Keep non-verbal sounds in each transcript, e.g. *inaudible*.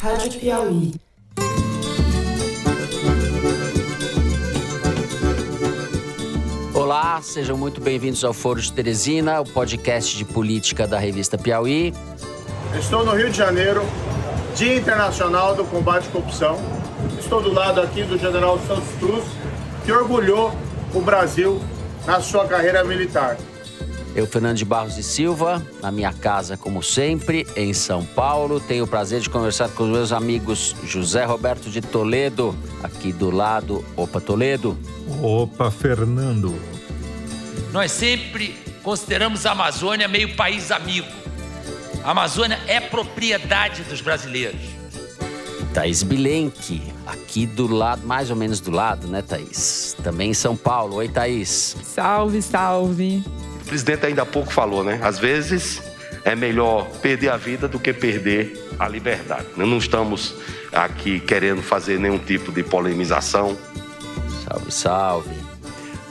Rádio Piauí. Olá, sejam muito bem-vindos ao Foro de Teresina, o podcast de política da revista Piauí. Estou no Rio de Janeiro, Dia Internacional do Combate à Corrupção. Estou do lado aqui do general Santos Cruz, que orgulhou o Brasil na sua carreira militar. Eu, Fernando de Barros e Silva, na minha casa, como sempre, em São Paulo. Tenho o prazer de conversar com os meus amigos José Roberto de Toledo, aqui do lado. Opa, Toledo. Opa, Fernando. Nós sempre consideramos a Amazônia meio país amigo. A Amazônia é propriedade dos brasileiros. Thaís Bilenque, aqui do lado, mais ou menos do lado, né, Thaís? Também em São Paulo. Oi, Thaís. Salve, salve. O presidente ainda há pouco falou, né? Às vezes é melhor perder a vida do que perder a liberdade. Não estamos aqui querendo fazer nenhum tipo de polemização. Salve, salve.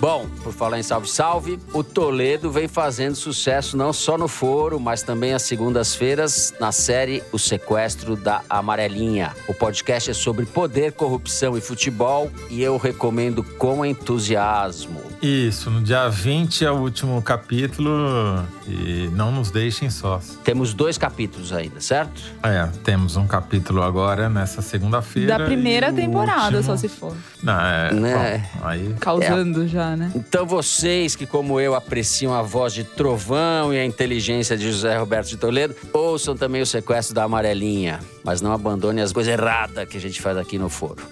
Bom, por falar em salve, salve, o Toledo vem fazendo sucesso não só no foro, mas também às segundas-feiras na série O Sequestro da Amarelinha. O podcast é sobre poder, corrupção e futebol e eu recomendo com entusiasmo. Isso, no dia 20 é o último capítulo e não nos deixem sós. Temos dois capítulos ainda, certo? É, temos um capítulo agora nessa segunda-feira. Da primeira o temporada, último- só se for. Não, é. Né? bom, aí. Causando já, né? Então vocês que, como eu, apreciam a voz de Trovão e a inteligência de José Roberto de Toledo, ouçam também o sequestro da Amarelinha. Mas não abandonem as coisas erradas que a gente faz aqui no foro.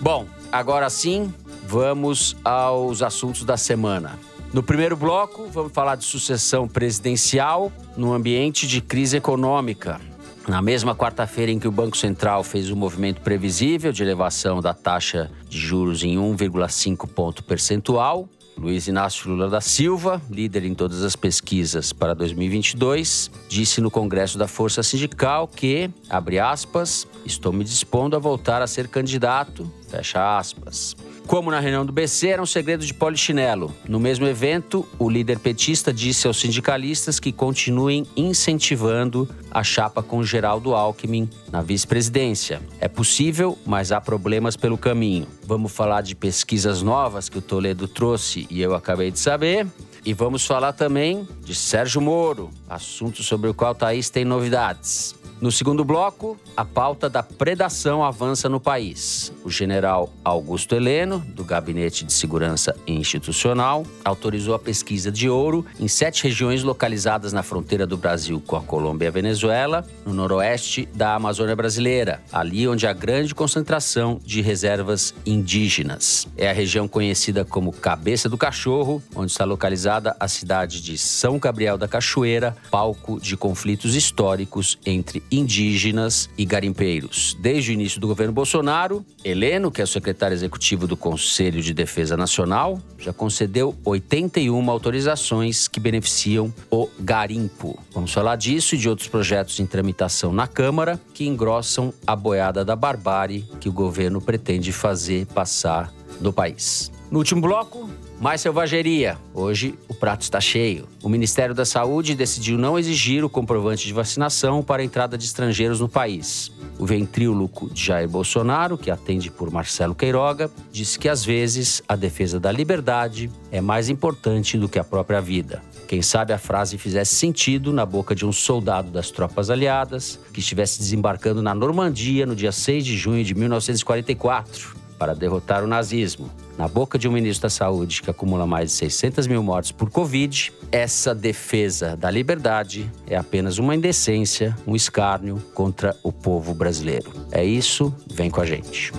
Bom, agora sim, vamos aos assuntos da semana. No primeiro bloco, vamos falar de sucessão presidencial no ambiente de crise econômica. Na mesma quarta-feira em que o Banco Central fez um movimento previsível de elevação da taxa de juros em 1,5 ponto percentual, Luiz Inácio Lula da Silva, líder em todas as pesquisas para 2022, disse no Congresso da Força Sindical que, abre aspas, estou me dispondo a voltar a ser candidato, fecha aspas. Como na reunião do BC, era um segredo de polichinelo. No mesmo evento, o líder petista disse aos sindicalistas que continuem incentivando a chapa com Geraldo Alckmin na vice-presidência. É possível, mas há problemas pelo caminho. Vamos falar de pesquisas novas que o Toledo trouxe e eu acabei de saber. E vamos falar também de Sérgio Moro, assunto sobre o qual Thaís tem novidades. No segundo bloco, a pauta da predação avança no país. O general Augusto Heleno, do Gabinete de Segurança Institucional, autorizou a pesquisa de ouro em sete regiões localizadas na fronteira do Brasil com a Colômbia e a Venezuela, no noroeste da Amazônia brasileira, ali onde há grande concentração de reservas indígenas. É a região conhecida como Cabeça do Cachorro, onde está localizada a cidade de São Gabriel da Cachoeira, palco de conflitos históricos entre indígenas e garimpeiros. Desde o início do governo Bolsonaro, Heleno, que é o secretário executivo do Conselho de Defesa Nacional, já concedeu 81 autorizações que beneficiam o garimpo. Vamos falar disso e de outros projetos em tramitação na Câmara que engrossam a boiada da barbárie que o governo pretende fazer passar no país. No último bloco, mais selvageria. Hoje o prato está cheio. O Ministério da Saúde decidiu não exigir o comprovante de vacinação para a entrada de estrangeiros no país. O ventríloco Jair Bolsonaro, que atende por Marcelo Queiroga, disse que às vezes a defesa da liberdade é mais importante do que a própria vida. Quem sabe a frase fizesse sentido na boca de um soldado das tropas aliadas que estivesse desembarcando na Normandia no dia 6 de junho de 1944 para derrotar o nazismo. Na boca de um ministro da Saúde que acumula mais de 600 mil mortes por Covid, essa defesa da liberdade é apenas uma indecência, um escárnio contra o povo brasileiro. É isso, vem com a gente.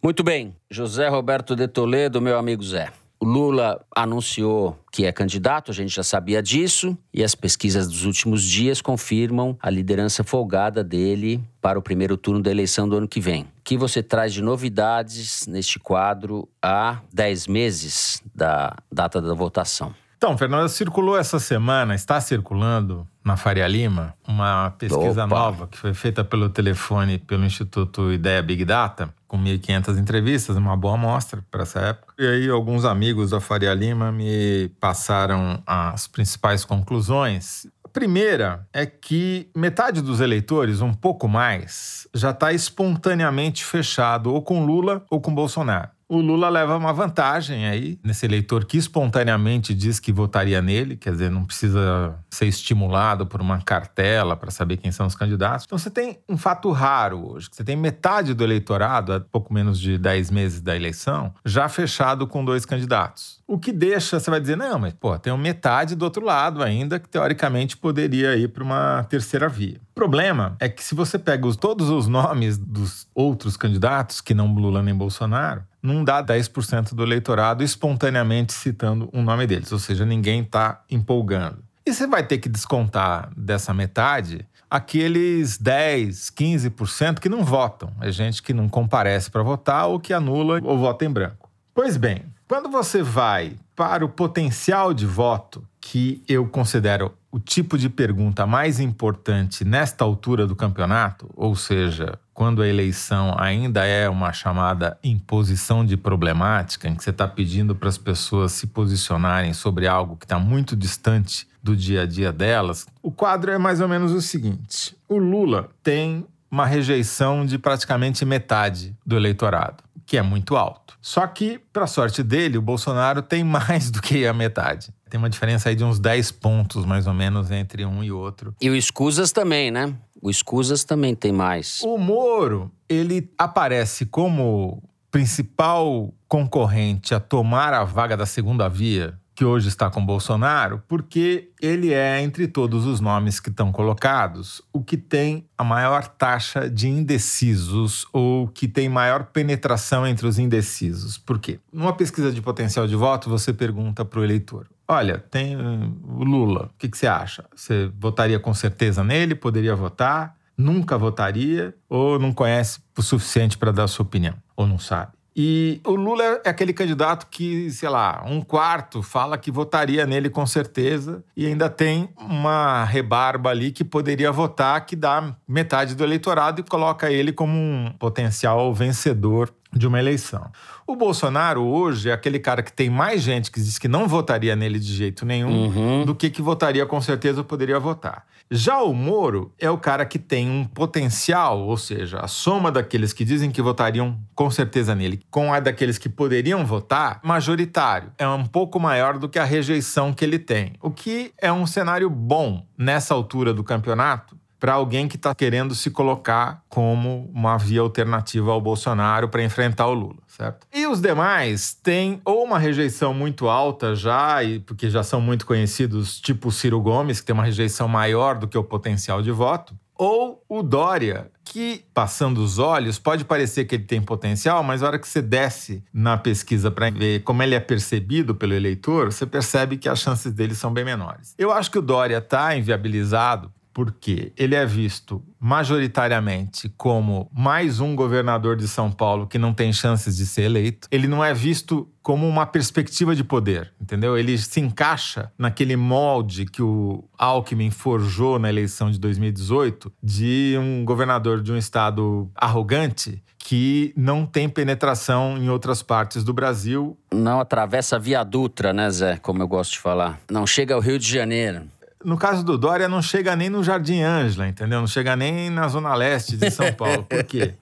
Muito bem, José Roberto de Toledo, meu amigo Zé. Lula anunciou que é candidato, a gente já sabia disso, e as pesquisas dos últimos dias confirmam a liderança folgada dele para o primeiro turno da eleição do ano que vem. O que você traz de novidades neste quadro há 10 meses da data da votação? Então, Fernanda, circulou essa semana, está circulando na Faria Lima, uma pesquisa Opa. nova que foi feita pelo telefone pelo Instituto Ideia Big Data, com 1.500 entrevistas, uma boa amostra para essa época. E aí, alguns amigos da Faria Lima me passaram as principais conclusões. A primeira é que metade dos eleitores, um pouco mais, já está espontaneamente fechado ou com Lula ou com Bolsonaro. O Lula leva uma vantagem aí nesse eleitor que espontaneamente diz que votaria nele, quer dizer, não precisa ser estimulado por uma cartela para saber quem são os candidatos. Então você tem um fato raro hoje, que você tem metade do eleitorado, há pouco menos de 10 meses da eleição, já fechado com dois candidatos. O que deixa, você vai dizer, não, mas pô, tem metade do outro lado ainda que teoricamente poderia ir para uma terceira via. O problema é que se você pega os, todos os nomes dos outros candidatos, que não Lula nem Bolsonaro, não dá 10% do eleitorado espontaneamente citando um nome deles, ou seja, ninguém está empolgando. E você vai ter que descontar dessa metade aqueles 10, 15% que não votam. É gente que não comparece para votar ou que anula ou vota em branco. Pois bem, quando você vai para o potencial de voto, que eu considero o tipo de pergunta mais importante nesta altura do campeonato, ou seja, quando a eleição ainda é uma chamada imposição de problemática, em que você está pedindo para as pessoas se posicionarem sobre algo que está muito distante do dia a dia delas, o quadro é mais ou menos o seguinte: o Lula tem uma rejeição de praticamente metade do eleitorado, que é muito alto. Só que, para sorte dele, o Bolsonaro tem *laughs* mais do que a metade. Tem uma diferença aí de uns 10 pontos, mais ou menos, entre um e outro. E o Escusas também, né? O Escusas também tem mais. O Moro, ele aparece como principal concorrente a tomar a vaga da segunda via, que hoje está com Bolsonaro, porque ele é, entre todos os nomes que estão colocados, o que tem a maior taxa de indecisos ou que tem maior penetração entre os indecisos. Por quê? Numa pesquisa de potencial de voto, você pergunta para o eleitor: Olha, tem uh, o Lula, o que, que você acha? Você votaria com certeza nele? Poderia votar? Nunca votaria? Ou não conhece o suficiente para dar sua opinião? Ou não sabe? E o Lula é aquele candidato que, sei lá, um quarto fala que votaria nele com certeza e ainda tem uma rebarba ali que poderia votar, que dá metade do eleitorado e coloca ele como um potencial vencedor de uma eleição. O Bolsonaro hoje é aquele cara que tem mais gente que diz que não votaria nele de jeito nenhum Uhum. do que que votaria com certeza poderia votar. Já o Moro é o cara que tem um potencial, ou seja, a soma daqueles que dizem que votariam com certeza nele com a daqueles que poderiam votar, majoritário. É um pouco maior do que a rejeição que ele tem. O que é um cenário bom nessa altura do campeonato para alguém que está querendo se colocar como uma via alternativa ao Bolsonaro para enfrentar o Lula, certo? E os demais têm ou uma rejeição muito alta já, e porque já são muito conhecidos, tipo o Ciro Gomes, que tem uma rejeição maior do que o potencial de voto, ou o Dória, que, passando os olhos, pode parecer que ele tem potencial, mas na hora que você desce na pesquisa para ver como ele é percebido pelo eleitor, você percebe que as chances dele são bem menores. Eu acho que o Dória está inviabilizado porque ele é visto majoritariamente como mais um governador de São Paulo que não tem chances de ser eleito. Ele não é visto como uma perspectiva de poder, entendeu? Ele se encaixa naquele molde que o Alckmin forjou na eleição de 2018 de um governador de um estado arrogante que não tem penetração em outras partes do Brasil. Não atravessa a Via Dutra, né, Zé? Como eu gosto de falar. Não chega ao Rio de Janeiro. No caso do Dória, não chega nem no Jardim Ângela, entendeu? Não chega nem na Zona Leste de São Paulo. Por quê?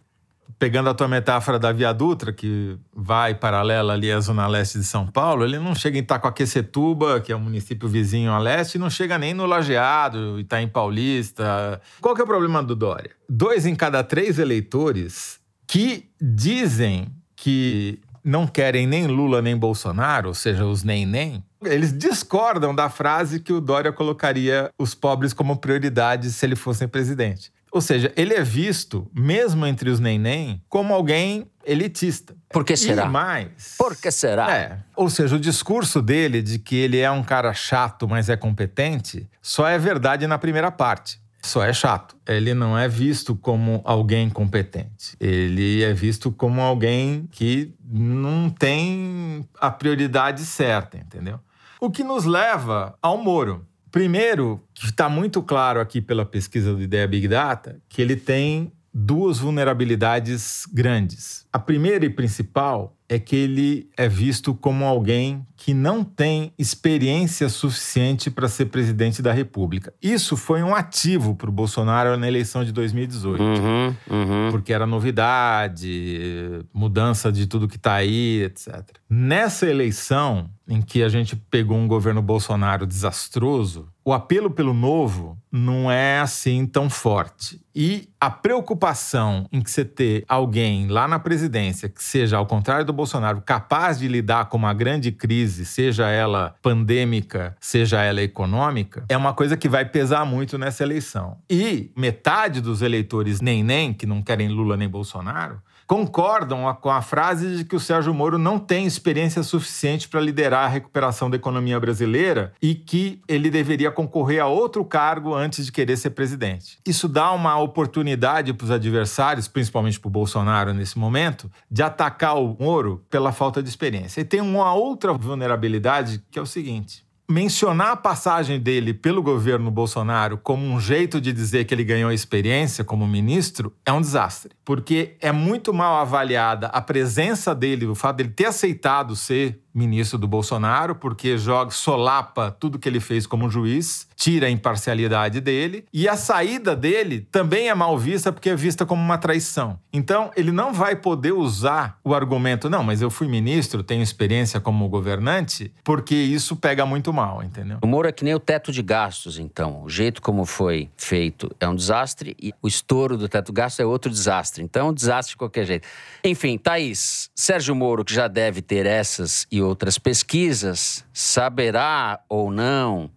Pegando a tua metáfora da Via Dutra, que vai paralela ali à Zona Leste de São Paulo, ele não chega em Itacoaquecetuba, que é o município vizinho a leste, e não chega nem no Lajeado, Itaim Paulista. Qual que é o problema do Dória? Dois em cada três eleitores que dizem que não querem nem Lula nem Bolsonaro, ou seja, os nem-nem, eles discordam da frase que o Dória colocaria os pobres como prioridade se ele fosse presidente. Ou seja, ele é visto, mesmo entre os nem-nem, como alguém elitista. Por que será? E mais. Por que será? É. Ou seja, o discurso dele de que ele é um cara chato, mas é competente, só é verdade na primeira parte. Só é chato. Ele não é visto como alguém competente. Ele é visto como alguém que não tem a prioridade certa, entendeu? O que nos leva ao Moro. Primeiro, que está muito claro aqui pela pesquisa do Ideia Big Data, que ele tem duas vulnerabilidades grandes. A primeira e principal é que ele é visto como alguém que não tem experiência suficiente para ser presidente da República. Isso foi um ativo para o Bolsonaro na eleição de 2018, Uhum, uhum. porque era novidade, mudança de tudo que está aí, etc. Nessa eleição, em que a gente pegou um governo Bolsonaro desastroso, o apelo pelo novo não é assim tão forte. E a preocupação em que você ter alguém lá na presidência que seja, ao contrário do Bolsonaro, capaz de lidar com uma grande crise, seja ela pandêmica, seja ela econômica, é uma coisa que vai pesar muito nessa eleição. E metade dos eleitores nem nem, que não querem Lula nem Bolsonaro, concordam com a frase de que o Sérgio Moro não tem experiência suficiente para liderar a recuperação da economia brasileira e que ele deveria concorrer a outro cargo antes de querer ser presidente. Isso dá uma oportunidade para os adversários, principalmente para o Bolsonaro nesse momento, de atacar o Moro pela falta de experiência. E tem uma outra vulnerabilidade que é o seguinte: mencionar a passagem dele pelo governo Bolsonaro como um jeito de dizer que ele ganhou experiência como ministro é um desastre. Porque é muito mal avaliada a presença dele, o fato dele ter aceitado ser ministro do Bolsonaro, porque joga, solapa tudo que ele fez como juiz, tira a imparcialidade dele, e a saída dele também é mal vista porque é vista como uma traição. Então, ele não vai poder usar o argumento, não, mas eu fui ministro, tenho experiência como governante, porque isso pega muito mal, entendeu? O Moro é que nem o teto de gastos, então. O jeito como foi feito é um desastre e o estouro do teto de gastos é outro desastre. Então, é um desastre de qualquer jeito. Enfim, Thaís, Sérgio Moro, que já deve ter essas e outras pesquisas, saberá ou não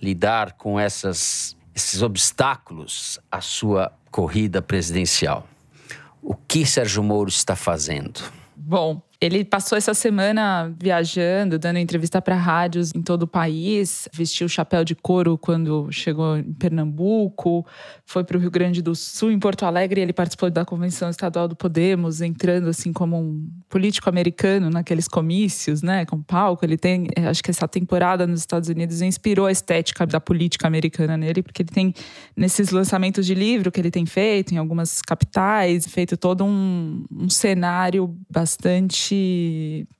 lidar com essas, esses obstáculos à sua corrida presidencial. O que Sérgio Moro está fazendo? Bom, ele passou essa semana viajando, dando entrevista para rádios em todo o país, vestiu chapéu de couro quando chegou em Pernambuco, foi para o Rio Grande do Sul, em Porto Alegre, ele participou da convenção estadual do Podemos, entrando assim como um político americano naqueles comícios, né, com palco. Ele tem, eh, acho que essa temporada nos Estados Unidos inspirou a estética da política americana nele, porque ele tem nesses lançamentos de livro que ele tem feito em algumas capitais, feito todo um, um cenário bastante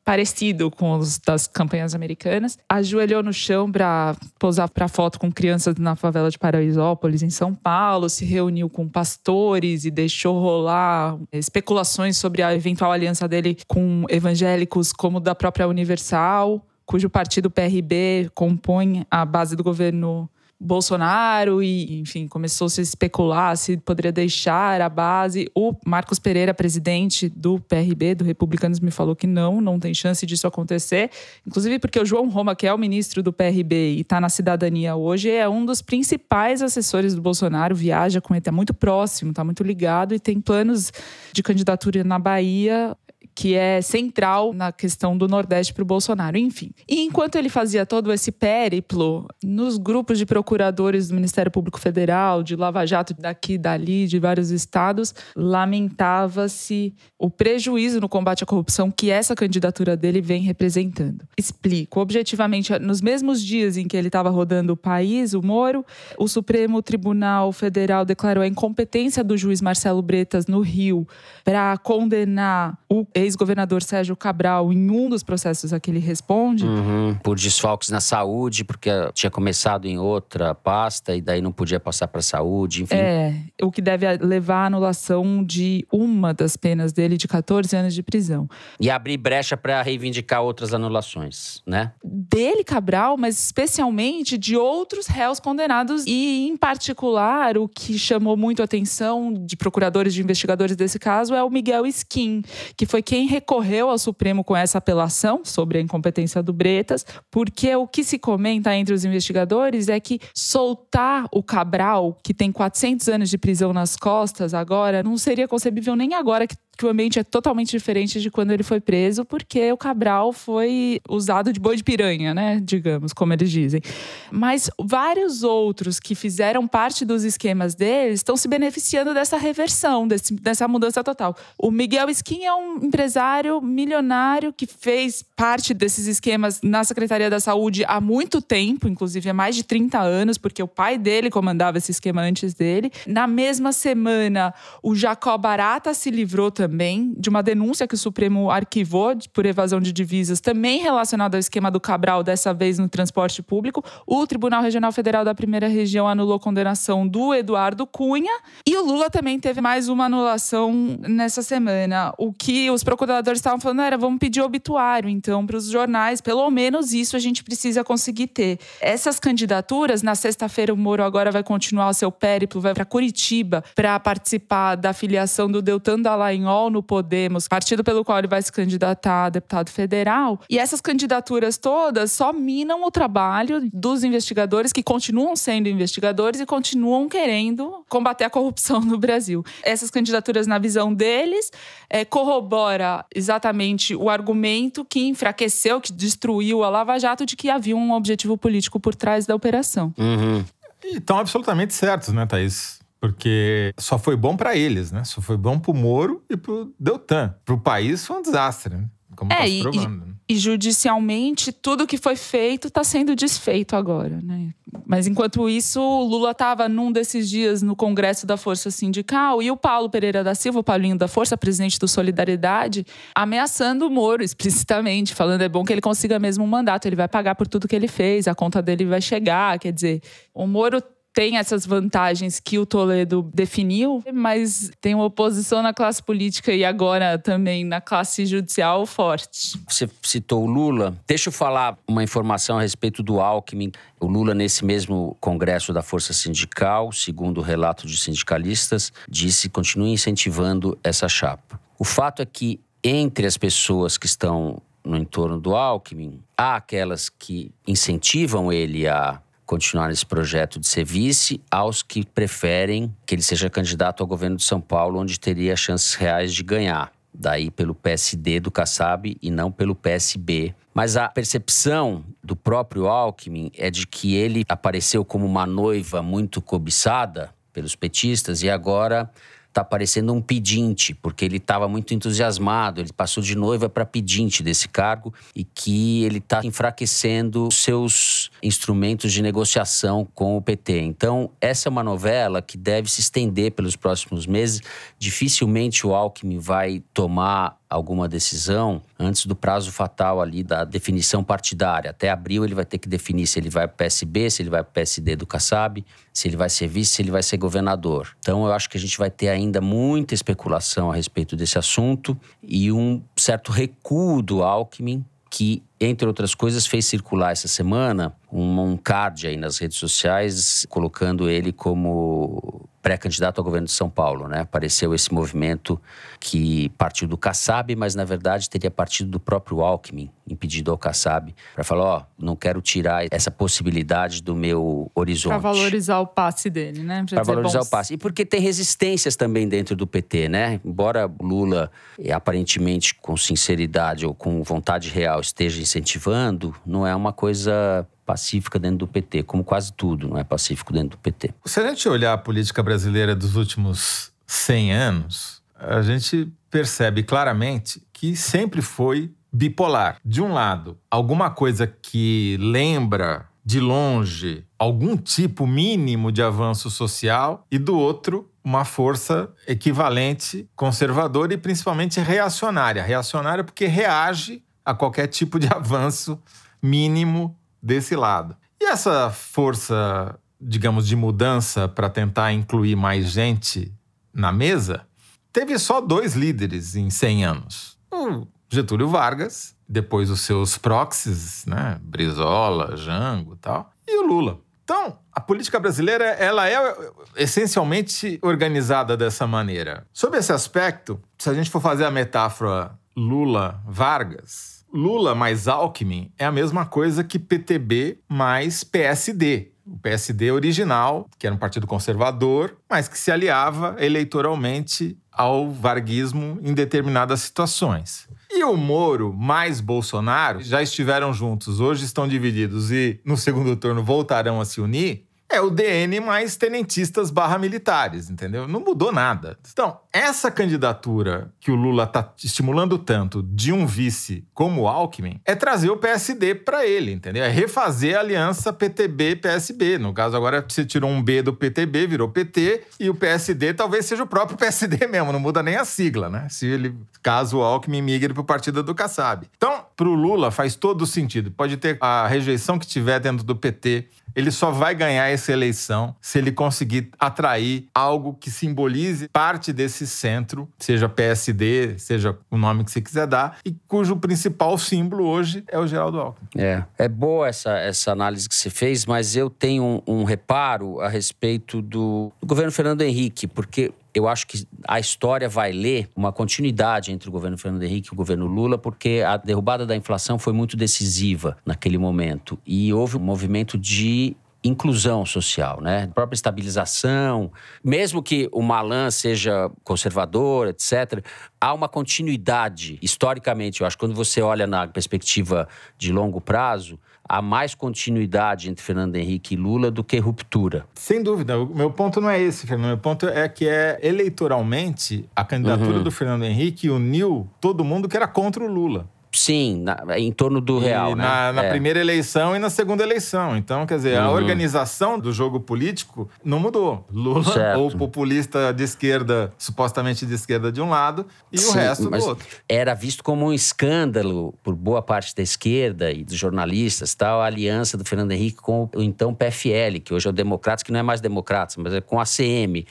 parecido com os das campanhas americanas. Ajoelhou no chão para posar para foto com crianças na favela de Paraisópolis, em São Paulo, se reuniu com pastores e deixou rolar especulações sobre a eventual aliança dele com evangélicos como da própria Universal, cujo partido PRB compõe a base do governo Bolsonaro e, enfim, começou-se a especular se poderia deixar a base. O Marcos Pereira, presidente do PRB, do Republicanos, me falou que não, não tem chance disso acontecer. Inclusive porque o João Roma, que é o ministro do PRB e está na cidadania hoje, é um dos principais assessores do Bolsonaro, viaja com ele, é muito próximo, está muito ligado e tem planos de candidatura na Bahia que é central na questão do Nordeste para o Bolsonaro. Enfim. E enquanto ele fazia todo esse périplo, nos grupos de procuradores do Ministério Público Federal, de Lava Jato daqui dali, de vários estados, lamentava-se o prejuízo no combate à corrupção que essa candidatura dele vem representando. Explico. Objetivamente, nos mesmos dias em que ele estava rodando o país, o Moro, o Supremo Tribunal Federal declarou a incompetência do juiz Marcelo Bretas no Rio para condenar o ex-governador Sérgio Cabral em um dos processos a que ele responde. Uhum, por desfalques na saúde, porque tinha começado em outra pasta e daí não podia passar para a saúde, enfim. É, o que deve levar à anulação de uma das penas dele de 14 anos de prisão. E abrir brecha para reivindicar outras anulações, né? Dele, Cabral, mas especialmente de outros réus condenados e, em particular, o que chamou muito a atenção de procuradores, de investigadores desse caso é o Miguel Skin, que foi quem recorreu ao Supremo com essa apelação sobre a incompetência do Bretas, porque o que se comenta entre os investigadores é que soltar o Cabral, que tem 400 anos de prisão nas costas agora, não seria concebível nem agora que que o ambiente é totalmente diferente de quando ele foi preso, porque o Cabral foi usado de boi de piranha, né? Digamos, como eles dizem. Mas vários outros que fizeram parte dos esquemas deles estão se beneficiando dessa reversão, desse, dessa mudança total. O Miguel Skin é um empresário milionário que fez parte desses esquemas na Secretaria da Saúde há muito tempo, inclusive há mais de 30 anos, porque o pai dele comandava esse esquema antes dele. Na mesma semana, o Jacó Barata se livrou também de uma denúncia que o Supremo arquivou por evasão de divisas, também relacionada ao esquema do Cabral, dessa vez no transporte público. O Tribunal Regional Federal da Primeira Região anulou a condenação do Eduardo Cunha. E o Lula também teve mais uma anulação nessa semana. O que os procuradores estavam falando era: vamos pedir obituário, então, para os jornais. Pelo menos isso a gente precisa conseguir ter. Essas candidaturas, na sexta-feira, o Moro agora vai continuar o seu périplo, vai para Curitiba para participar da filiação do Deltan Dallagnol no Podemos, partido pelo qual ele vai se candidatar a deputado federal. E essas candidaturas todas só minam o trabalho dos investigadores que continuam sendo investigadores e continuam querendo combater a corrupção no Brasil. Essas candidaturas, na visão deles, é, corrobora exatamente o argumento que enfraqueceu, que destruiu a Lava Jato de que havia um objetivo político por trás da operação. Uhum. E estão absolutamente certos, né, Thaís? Porque só foi bom para eles, né? Só foi bom pro Moro e pro Deltan. Pro país foi um desastre, né? Como É, tá e- se provando. né? E judicialmente, tudo que foi feito está sendo desfeito agora, né? Mas enquanto isso, o Lula estava num desses dias no Congresso da Força Sindical e o Paulo Pereira da Silva, o Paulinho da Força, presidente do Solidariedade, ameaçando o Moro *laughs* explicitamente, falando é bom que ele consiga mesmo um mandato, ele vai pagar por tudo que ele fez, a conta dele vai chegar, quer dizer, o Moro tem essas vantagens que o Toledo definiu, mas tem uma oposição na classe política e agora também na classe judicial forte. Você citou o Lula. Deixa eu falar uma informação a respeito do Alckmin. O Lula, nesse mesmo congresso da Força Sindical, segundo o relato de sindicalistas, disse que continua incentivando essa chapa. O fato é que, entre as pessoas que estão no entorno do Alckmin, há aquelas que incentivam ele a continuar nesse projeto de ser vice, aos que preferem que ele seja candidato ao governo de São Paulo, onde teria chances reais de ganhar daí pelo PSD do Kassab e não pelo PSB. Mas a percepção do próprio Alckmin é de que ele apareceu como uma noiva muito cobiçada pelos petistas e agora está parecendo um pedinte, porque ele estava muito entusiasmado, ele passou de noiva para pedinte desse cargo e que ele está enfraquecendo seus instrumentos de negociação com o PT. Então, essa é uma novela que deve se estender pelos próximos meses. Dificilmente o Alckmin vai tomar alguma decisão antes do prazo fatal ali da definição partidária. Até abril ele vai ter que definir se ele vai para PSB, se ele vai para PSD do Kassab, se ele vai ser vice, se ele vai ser governador. Então eu acho que a gente vai ter ainda muita especulação a respeito desse assunto e um certo recuo do Alckmin que, entre outras coisas, fez circular essa semana um, um card aí nas redes sociais colocando ele como pré-candidato ao governo de São Paulo, né? Apareceu esse movimento que partiu do Kassab, mas na verdade teria partido do próprio Alckmin, impedido ao Kassab, para falar, ó, não quero tirar essa possibilidade do meu horizonte. Para valorizar o passe dele, né? Para valorizar bom, o passe. E porque tem resistências também dentro do PT, né? Embora Lula, eh, aparentemente com sinceridade ou com vontade real, esteja incentivando, não é uma coisa pacífica dentro do PT, como quase tudo não é pacífico dentro do PT. Se a gente olhar a política brasileira dos últimos 100 anos, a gente percebe claramente que sempre foi bipolar. De um lado, alguma coisa que lembra de longe algum tipo mínimo de avanço social, e do outro, uma força equivalente conservadora e principalmente reacionária. Reacionária porque reage a qualquer tipo de *laughs* avanço mínimo desse lado. E essa força, digamos, de mudança para tentar incluir mais gente na mesa, teve só dois líderes em 100 anos. O Getúlio Vargas, depois os seus proxies, né, Brizola, Jango tal, e o Lula. Então, a política brasileira ela é essencialmente organizada dessa maneira. Sob esse aspecto, se a gente for fazer a metáfora Lula-Vargas, Lula mais Alckmin é a mesma coisa que PTB mais PSD. O PSD original, que era um partido conservador, mas que se aliava eleitoralmente ao varguismo em determinadas situações. E o Moro mais Bolsonaro já estiveram juntos, hoje estão divididos e no segundo turno voltarão a se unir é o DN mais tenentistas barra militares, entendeu? Não mudou nada. Então, essa candidatura que o Lula está estimulando tanto de um vice como o Alckmin é trazer o PSD para ele, entendeu? É refazer a aliança PTB-PSB. No caso, agora você tirou um B do PTB, virou PT, e o PSD talvez seja o próprio PSD *laughs* mesmo, não muda nem a sigla, né? Se ele, caso o Alckmin migre para o partido do Kassab. Então, para o Lula faz todo sentido. Pode ter a rejeição que tiver dentro do PT, ele só vai ganhar essa eleição se ele conseguir atrair algo que simbolize parte desse centro, seja PSD, seja o nome que você quiser dar, e cujo principal símbolo hoje é o Geraldo Alckmin. É, é boa essa, essa análise que você fez, mas eu tenho um, um reparo a respeito do, do governo Fernando Henrique, porque eu acho que a história vai ler uma continuidade entre o governo Fernando Henrique e o governo Lula, porque a derrubada da inflação foi muito decisiva naquele momento. E houve um movimento de inclusão social, né? A própria estabilização, mesmo que o Malan seja conservador, etc., há uma continuidade historicamente. Eu acho quando você olha na perspectiva de longo prazo, há mais continuidade entre Fernando Henrique e Lula do que ruptura. Sem dúvida. O meu ponto não é esse, Fernando. Meu ponto é que é eleitoralmente a candidatura uhum. do Fernando Henrique uniu todo mundo que era contra o Lula. Sim, na, em torno do real, né? Na, na é. primeira eleição e na segunda eleição. Então, quer dizer, uhum. a organização do jogo político não mudou. Lula, certo. ou populista de esquerda, supostamente de esquerda de um lado, e Sim, o resto do outro. Era visto como um escândalo por boa parte da esquerda e dos jornalistas, tal, a aliança do Fernando Henrique com o então PFL, que hoje é o Democratas, que não é mais Democratas, mas é com a CM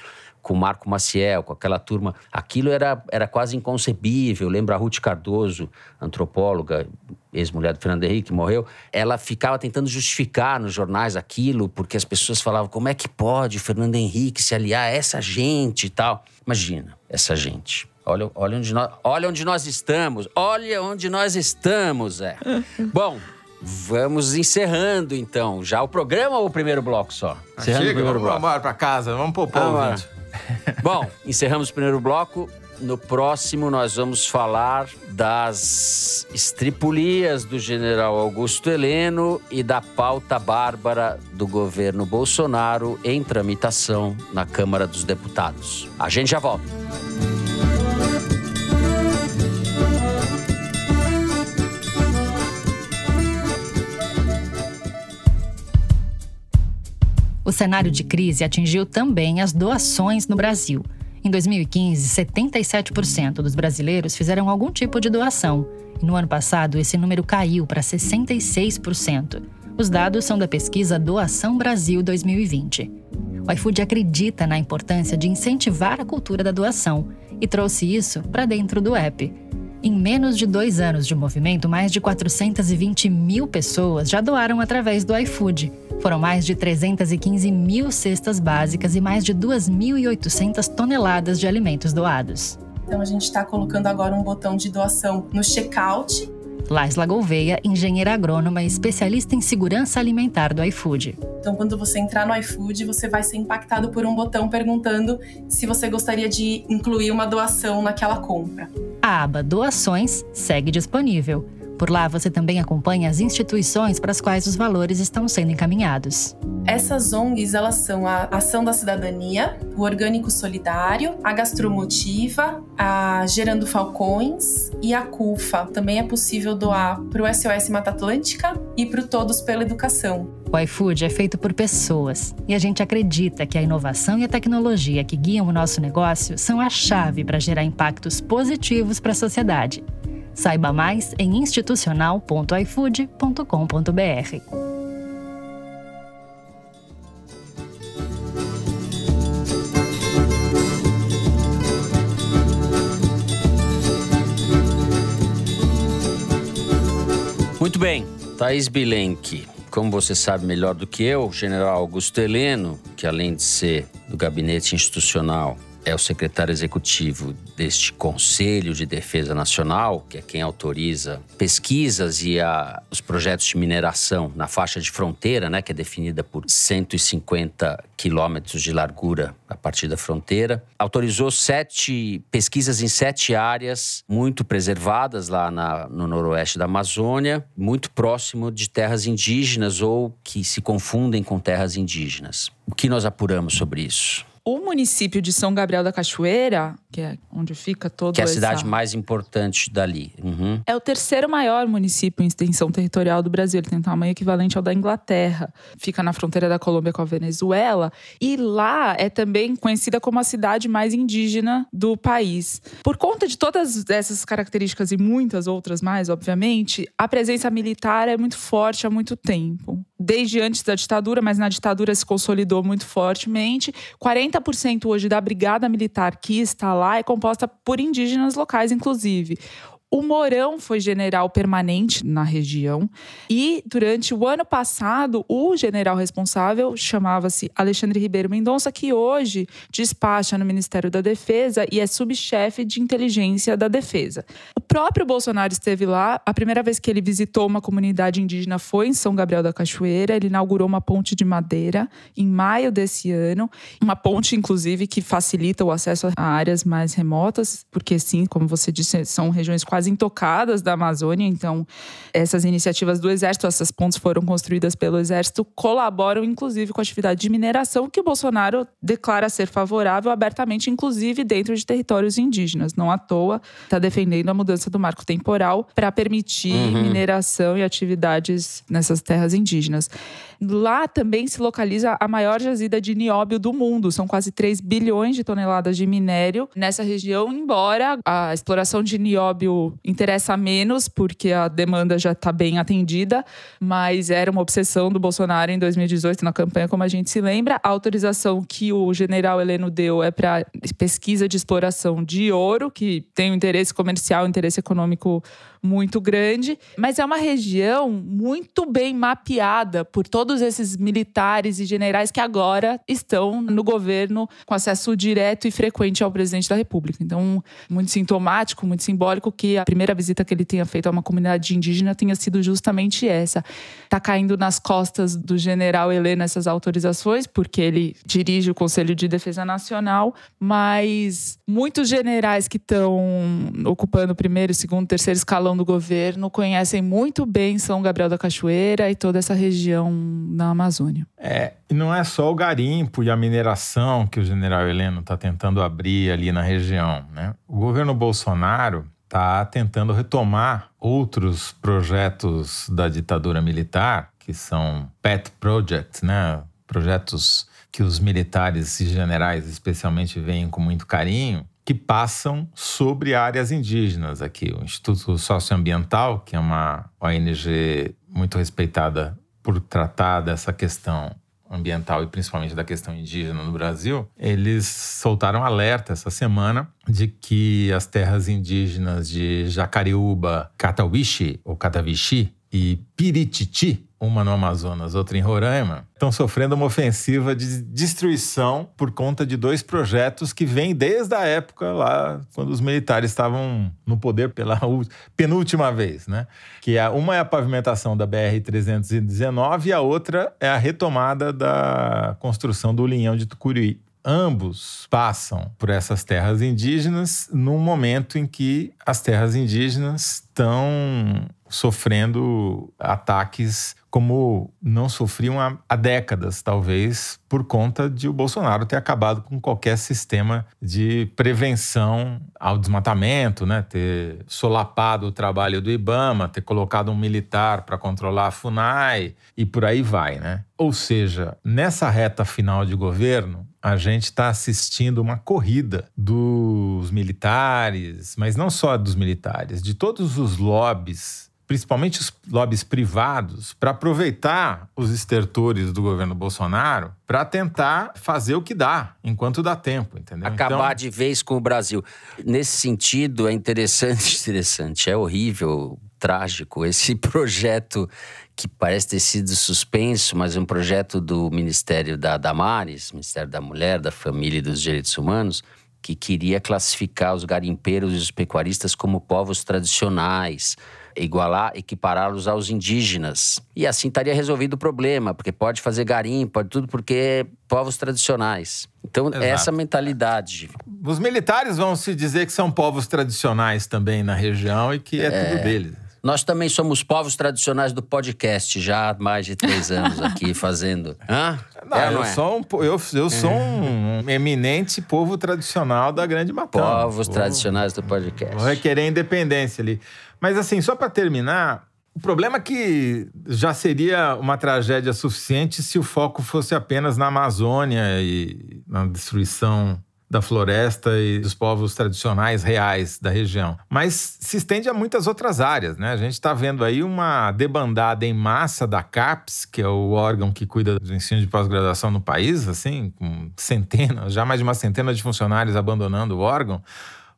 com o Marco Maciel, com aquela turma. Aquilo era, era quase inconcebível. Lembra a Ruth Cardoso, antropóloga, ex-mulher do Fernando Henrique, que morreu. Ela ficava tentando justificar nos jornais aquilo, porque as pessoas falavam: como é que pode o Fernando Henrique se aliar a essa gente e tal? Imagina, essa gente. Olha, olha, onde, nós, olha onde nós estamos. Olha onde nós estamos, é. *laughs* Bom, Vamos encerrando então. Já o programa ou o primeiro bloco só? Encerrando Chega, o primeiro bloco. Vamos embora pra casa, vamos pôr o gente. *laughs* Bom, encerramos o primeiro bloco. No próximo, nós vamos falar das estripulias do general Augusto Heleno e da pauta bárbara do governo Bolsonaro em tramitação na Câmara dos Deputados. A gente já volta. O cenário de crise atingiu também as doações no Brasil. Em 2015, 77% dos brasileiros fizeram algum tipo de doação. E no ano passado, esse número caiu para 66%. Os dados são da pesquisa Doação Brasil 2020. O iFood acredita na importância de incentivar a cultura da doação e trouxe isso para dentro do app. Em menos de dois anos de movimento, mais de 420 mil pessoas já doaram através do iFood. Foram mais de 315 mil cestas básicas e mais de 2.800 toneladas de alimentos doados. Então a gente está colocando agora um botão de doação no checkout. Laisla Gouveia, engenheira agrônoma e especialista em segurança alimentar do iFood. Então, quando você entrar no iFood, você vai ser impactado por um botão perguntando se você gostaria de incluir uma doação naquela compra. A aba Doações segue disponível. Por lá você também acompanha as instituições para as quais os valores estão sendo encaminhados. Essas ONGs, elas são a Ação da Cidadania, o Orgânico Solidário, a Gastromotiva, a Gerando Falcões e a CUFA. Também é possível doar para o SOS Mata Atlântica e para o Todos pela Educação. O iFood é feito por pessoas e a gente acredita que a inovação e a tecnologia que guiam o nosso negócio são a chave para gerar impactos positivos para a sociedade. Saiba mais em institucional.ifood.com.br. Muito bem, Thaís Bilenque. Como você sabe melhor do que eu, o general Augusto Heleno, que além de ser do gabinete institucional é o secretário executivo deste Conselho de Defesa Nacional, que é quem autoriza pesquisas e a, os projetos de mineração na faixa de fronteira, né, que é definida por 150 quilômetros de largura a partir da fronteira. Autorizou sete pesquisas em sete áreas muito preservadas lá na, no noroeste da Amazônia, muito próximo de terras indígenas ou que se confundem com terras indígenas. O que nós apuramos sobre isso? O município de São Gabriel da Cachoeira, que é onde fica todo Que é a essa... cidade mais importante dali. Uhum. É o terceiro maior município em extensão territorial do Brasil. Ele tem um tamanho equivalente ao da Inglaterra. Fica na fronteira da Colômbia com a Venezuela. E lá é também conhecida como a cidade mais indígena do país. Por conta de todas essas características e muitas outras mais, obviamente, a presença militar é muito forte há muito tempo. Desde antes da ditadura, mas na ditadura se consolidou muito fortemente. 40% hoje da brigada militar que está lá é composta por indígenas locais, inclusive. O Mourão foi general permanente na região e durante o ano passado o general responsável chamava-se Alexandre Ribeiro Mendonça, que hoje despacha no Ministério da Defesa e é subchefe de inteligência da Defesa. O próprio Bolsonaro esteve lá. A primeira vez que ele visitou uma comunidade indígena foi em São Gabriel da Cachoeira. Ele inaugurou uma ponte de madeira em maio desse ano, uma ponte inclusive que facilita o acesso a áreas mais remotas, porque sim, como você disse, são regiões quase quase intocadas da Amazônia. Então, essas iniciativas do Exército, essas pontes foram construídas pelo Exército, colaboram inclusive com a atividade de mineração que o Bolsonaro declara ser favorável abertamente, inclusive dentro de territórios indígenas. Não à toa, está defendendo a mudança do marco temporal para permitir uhum. mineração e atividades nessas terras indígenas. Lá também se localiza a maior jazida de nióbio do mundo. São quase 3 bilhões de toneladas de minério nessa região, embora a exploração de nióbio interessa menos, porque a demanda já está bem atendida, mas era uma obsessão do Bolsonaro em 2018 na campanha, como a gente se lembra. A autorização que o general Heleno deu é para pesquisa de exploração de ouro, que tem um interesse comercial, um interesse econômico muito grande, mas é uma região muito bem mapeada por todos esses militares e generais que agora estão no governo com acesso direto e frequente ao presidente da República. Então, muito sintomático, muito simbólico que a primeira visita que ele tenha feito a uma comunidade indígena tenha sido justamente essa. Tá caindo nas costas do general Helena essas autorizações, porque ele dirige o Conselho de Defesa Nacional, mas muitos generais que estão ocupando o primeiro, segundo, terceiro escalão do governo conhecem muito bem São Gabriel da Cachoeira e toda essa região na Amazônia. É, e não é só o garimpo e a mineração que o general Heleno está tentando abrir ali na região. Né? O governo Bolsonaro está tentando retomar outros projetos da ditadura militar, que são pet projects, né? projetos que os militares e generais especialmente veem com muito carinho, que passam sobre áreas indígenas aqui. O Instituto Socioambiental, que é uma ONG muito respeitada por tratar dessa questão ambiental e principalmente da questão indígena no Brasil, eles soltaram alerta essa semana de que as terras indígenas de Jacareúba, Catauishi ou Catavichi e Pirititi uma no Amazonas, outra em Roraima, estão sofrendo uma ofensiva de destruição por conta de dois projetos que vêm desde a época lá, quando os militares estavam no poder pela *laughs* penúltima vez, né? Que é, uma é a pavimentação da BR-319 e a outra é a retomada da construção do linhão de Tucuruí ambos passam por essas terras indígenas num momento em que as terras indígenas estão sofrendo ataques como não sofriam há, há, décadas, talvez, por conta de o Bolsonaro ter acabado com qualquer sistema de prevenção ao desmatamento, né? ter solapado o trabalho do IBAMA, ter colocado um militar para controlar a FUNAI e por aí vai. Né? Ou seja, nessa reta final de governo, a gente está assistindo uma corrida dos militares, mas não só dos militares, de todos os lobbies principalmente os lobbies privados, para aproveitar os estertores do governo Bolsonaro para tentar fazer o que dá, enquanto dá tempo, entendeu? Acabar então... de vez com o Brasil. Nesse sentido, é interessante, *laughs* interessante, é horrível, trágico esse *laughs* projeto que parece ter sido suspenso, mas é um projeto do Ministério da Damares, Ministério da Mulher, da Família e dos Direitos Humanos, que queria classificar os garimpeiros e os pecuaristas como povos tradicionais, igualar, equipará-los aos indígenas. E assim estaria resolvido o problema, porque pode fazer garimpo, pode tudo porque povos tradicionais. Então, Exato. essa mentalidade. Os militares vão se dizer que são povos tradicionais também na região e que é, tudo deles. Nós também somos povos tradicionais do podcast, já há mais de três anos aqui *laughs* fazendo. Hã? Não, É ou eu, não é? sou um, eu, eu sou um eminente povo tradicional da Grande Matão. Povos tradicionais do podcast. Vou requerer independência ali. Mas assim, só para terminar, o problema é que já seria uma tragédia suficiente se o foco fosse apenas na Amazônia e na destruição da floresta e dos povos tradicionais reais da região. Mas se estende a muitas outras áreas, né? A gente está vendo aí uma debandada em massa da CAPES, que é o órgão que cuida do ensino de pós-graduação no país, assim, com centenas, já mais de uma centena de funcionários abandonando o órgão,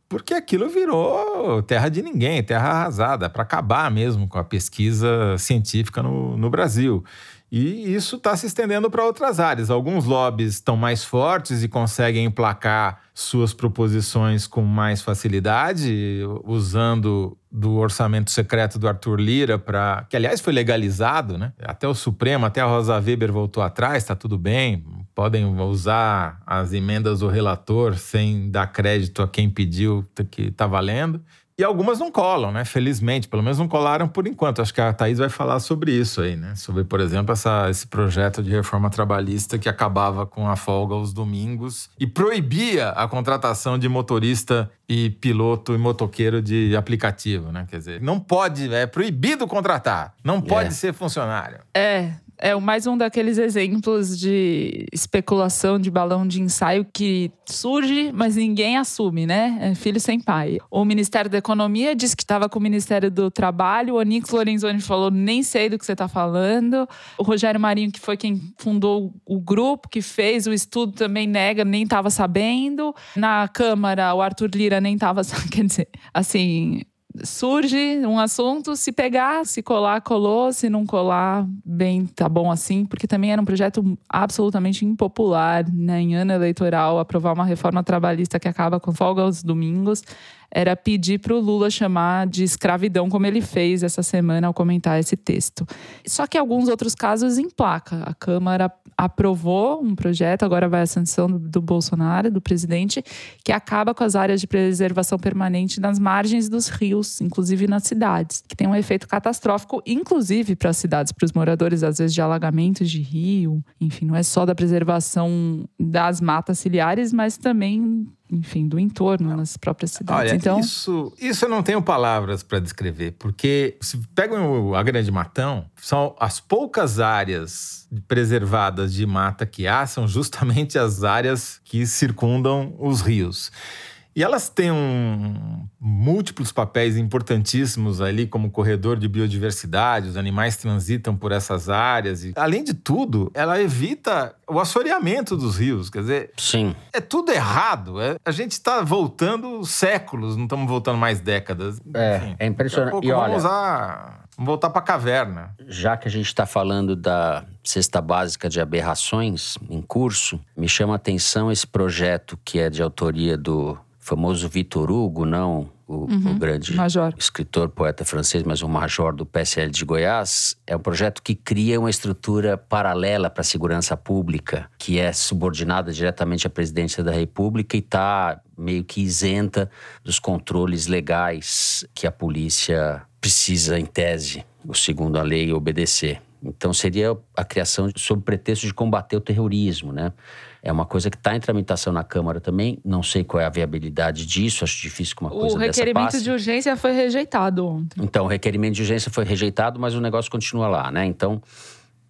porque aquilo virou terra de ninguém, terra arrasada, para acabar mesmo com a pesquisa científica no, no Brasil. E isso está se estendendo para outras áreas. Alguns lobbies estão mais fortes e conseguem emplacar suas proposições com mais facilidade, usando do orçamento secreto do Arthur Lira para que aliás foi legalizado, né? Até o Supremo, até a Rosa Weber voltou atrás, está tudo bem. Podem usar as emendas do relator sem dar crédito a quem pediu que está valendo. E algumas não colam, né? Felizmente, pelo menos não colaram por enquanto. Acho que a Thaís vai falar sobre isso aí, né? Sobre, por exemplo, essa, esse projeto de reforma trabalhista que acabava com a folga aos domingos e proibia a contratação de motorista e piloto e motoqueiro de aplicativo, né? Quer dizer, não pode, é proibido contratar, não pode É. ser funcionário. É, é mais um daqueles exemplos de especulação de balão de ensaio que surge, mas ninguém assume, né? É filho sem pai. O Ministério da Economia disse que estava com o Ministério do Trabalho. O Onix Lorenzoni falou: nem sei do que você está falando. O Rogério Marinho, que foi quem fundou o grupo, que fez o estudo, também nega, nem estava sabendo. Na Câmara, o Arthur Lira nem estava. *laughs* Quer dizer, assim, surge um assunto, se pegar, se colar, colou, se não colar, bem, tá bom assim, porque também era um projeto absolutamente impopular, né, em ano eleitoral, aprovar uma reforma trabalhista que acaba com folga aos domingos, era pedir para o Lula chamar de escravidão, como ele fez essa semana ao comentar esse texto. Só que alguns outros casos em placa. A Câmara aprovou um projeto, agora vai a sanção do, do Bolsonaro, do presidente, que acaba com as áreas de preservação permanente nas margens dos rios, inclusive nas cidades, que tem um efeito catastrófico, inclusive para as cidades, para os moradores, às vezes, de alagamentos de rio. Enfim, não é só da preservação das matas ciliares, mas também enfim, do entorno nas próprias cidades. Olha, então, isso, isso eu não tenho palavras para descrever, porque se pegam a Grande Matão, são as poucas áreas preservadas de mata que há, são justamente as áreas que circundam os rios. E elas têm um, múltiplos papéis importantíssimos ali, como corredor de biodiversidade, os animais transitam por essas áreas. E, além de tudo, ela evita o assoreamento dos rios. Quer dizer, Sim. é tudo errado. É- a gente está voltando séculos, não estamos voltando mais décadas. É, Enfim, é impressionante. Daqui E pouco olha- vamos usar. Vamos voltar para a caverna. Já que a gente está falando da cesta básica de aberrações em curso, me chama a atenção esse projeto que é de autoria do famoso Vitor Hugo, não o, o grande Major. escritor, poeta francês, mas o major do PSL de Goiás. É um projeto que cria uma estrutura paralela para a segurança pública, que é subordinada diretamente à presidência da República e está meio que isenta dos controles legais que a polícia precisa, em tese, segundo a lei, obedecer. Então seria a criação sob pretexto de combater o terrorismo, né? É uma coisa que está em tramitação na Câmara também. Não sei qual é a viabilidade disso. Acho difícil que uma coisa o dessa requerimento passe. de urgência foi rejeitado ontem. Então, o requerimento de urgência foi rejeitado, mas o negócio continua lá, né? Então,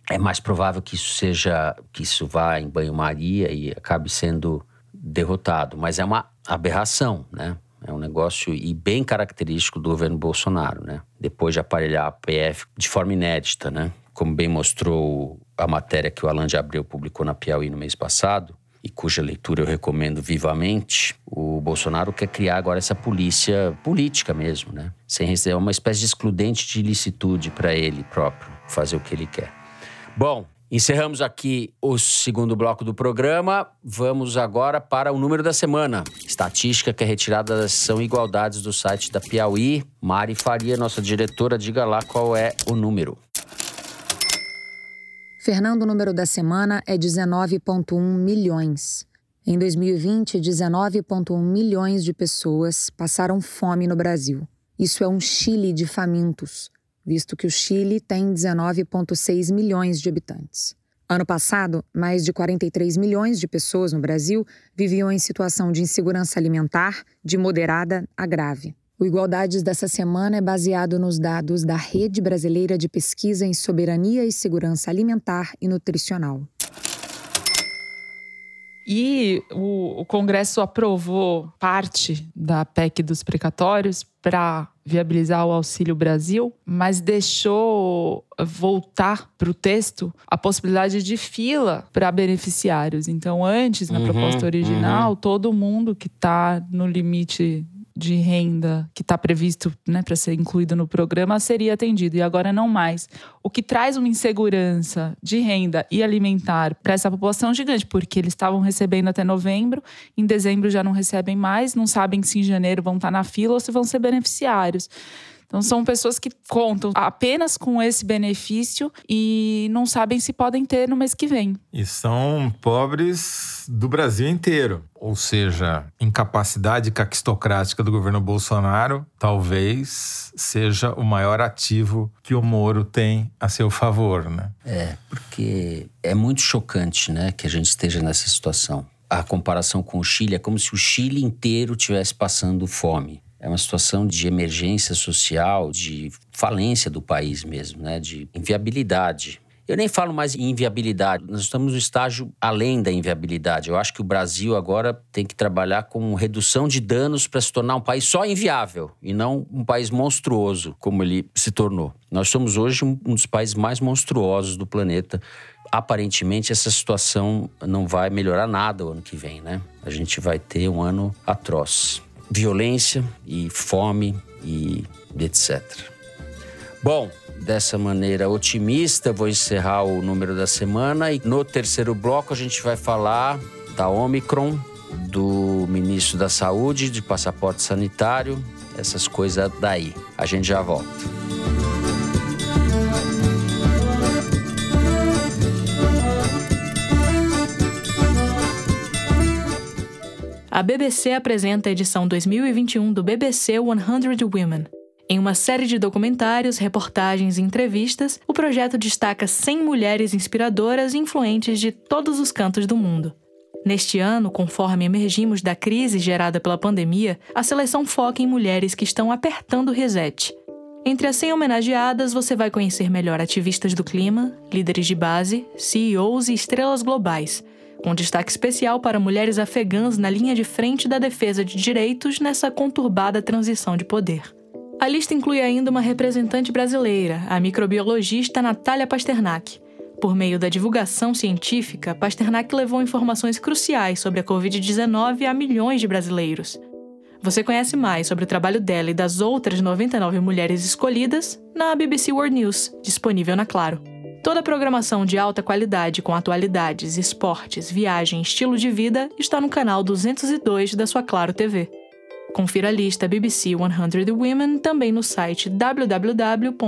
é mais provável que isso seja, que isso vá em banho-maria e acabe sendo derrotado. Mas é uma aberração, né? É um negócio e bem característico do governo Bolsonaro, né? Depois de aparelhar a PF de forma inédita, né? Como bem mostrou a matéria que o Alan de Abreu publicou na Piauí no mês passado, e cuja leitura eu recomendo vivamente, o Bolsonaro quer criar agora essa polícia política mesmo, né? Sem receber uma espécie de excludente de ilicitude para ele próprio fazer o que ele quer. Bom, Encerramos aqui o segundo bloco do programa. Vamos agora para o número da semana. Estatística que é retirada da sessão Igualdades do site da Piauí. Mari Faria, nossa diretora, diga lá qual é o número. Fernando, o número da semana é 19,1 milhões. Em 2020, 19,1 milhões de pessoas passaram fome no Brasil. Isso é um Chile de famintos visto que o Chile tem 19,6 milhões de habitantes. Ano passado, mais de 43 milhões de pessoas no Brasil viviam em situação de insegurança alimentar de moderada a grave. O Igualdades dessa semana é baseado nos dados da Rede Brasileira de Pesquisa em Soberania e Segurança Alimentar e Nutricional. E o, o Congresso aprovou parte da PEC dos precatórios para viabilizar o Auxílio Brasil, mas deixou voltar para o texto a possibilidade de fila para beneficiários. Então, antes, na uhum, proposta original, uhum. todo mundo que está no limite de renda que está previsto né, para ser incluído no programa seria atendido e agora não mais. O que traz uma insegurança de renda e alimentar para essa população gigante, porque eles estavam recebendo até novembro, em dezembro já não recebem mais, não sabem se em janeiro vão estar tá na fila ou se vão ser beneficiários. Então, são pessoas que contam apenas com esse benefício e não sabem se podem ter no mês que vem. E são pobres do Brasil inteiro. Ou seja, incapacidade caquistocrática do governo Bolsonaro talvez seja o maior ativo que o Moro tem a seu favor, né? É, porque é muito chocante, né, que a gente esteja nessa situação. A comparação com o Chile é como se o Chile inteiro tivesse passando fome. É uma situação de emergência social, de falência do país mesmo, né? de inviabilidade. Eu nem falo mais em inviabilidade, nós estamos no estágio além da inviabilidade. Eu acho que o Brasil agora tem que trabalhar com redução de danos para se tornar um país só inviável e não um país monstruoso como ele se tornou. Nós somos hoje um dos países mais monstruosos do planeta. Aparentemente, essa situação não vai melhorar nada o ano que vem, né? A gente vai ter um ano atroz violência e fome e etc. Bom, dessa maneira otimista, vou encerrar o número da semana e no terceiro bloco a gente vai falar da Omicron, do ministro da Saúde, de passaporte sanitário, essas coisas daí. A gente já volta. A BBC apresenta a edição 2021 do BBC 100 Women. Em uma série de documentários, reportagens e entrevistas, o projeto destaca 100 mulheres inspiradoras e influentes de todos os cantos do mundo. Neste ano, conforme emergimos da crise gerada pela pandemia, a seleção foca em mulheres que estão apertando o reset. Entre as 100 homenageadas, você vai conhecer melhor ativistas do clima, líderes de base, CEOs e estrelas globais com destaque especial para mulheres afegãs na linha de frente da defesa de direitos nessa conturbada transição de poder. A lista inclui ainda uma representante brasileira, a microbiologista Natália Pasternak. Por meio da divulgação científica, Pasternak levou informações cruciais sobre a Covid-19 a milhões de brasileiros. Você conhece mais sobre o trabalho dela e das outras 99 mulheres escolhidas na BBC World News, disponível na Claro. Toda a programação de alta qualidade com atualidades, esportes, viagem estilo de vida está no canal 202 da sua Claro TV. Confira a lista BBC 100 Women também no site www.bbc.com.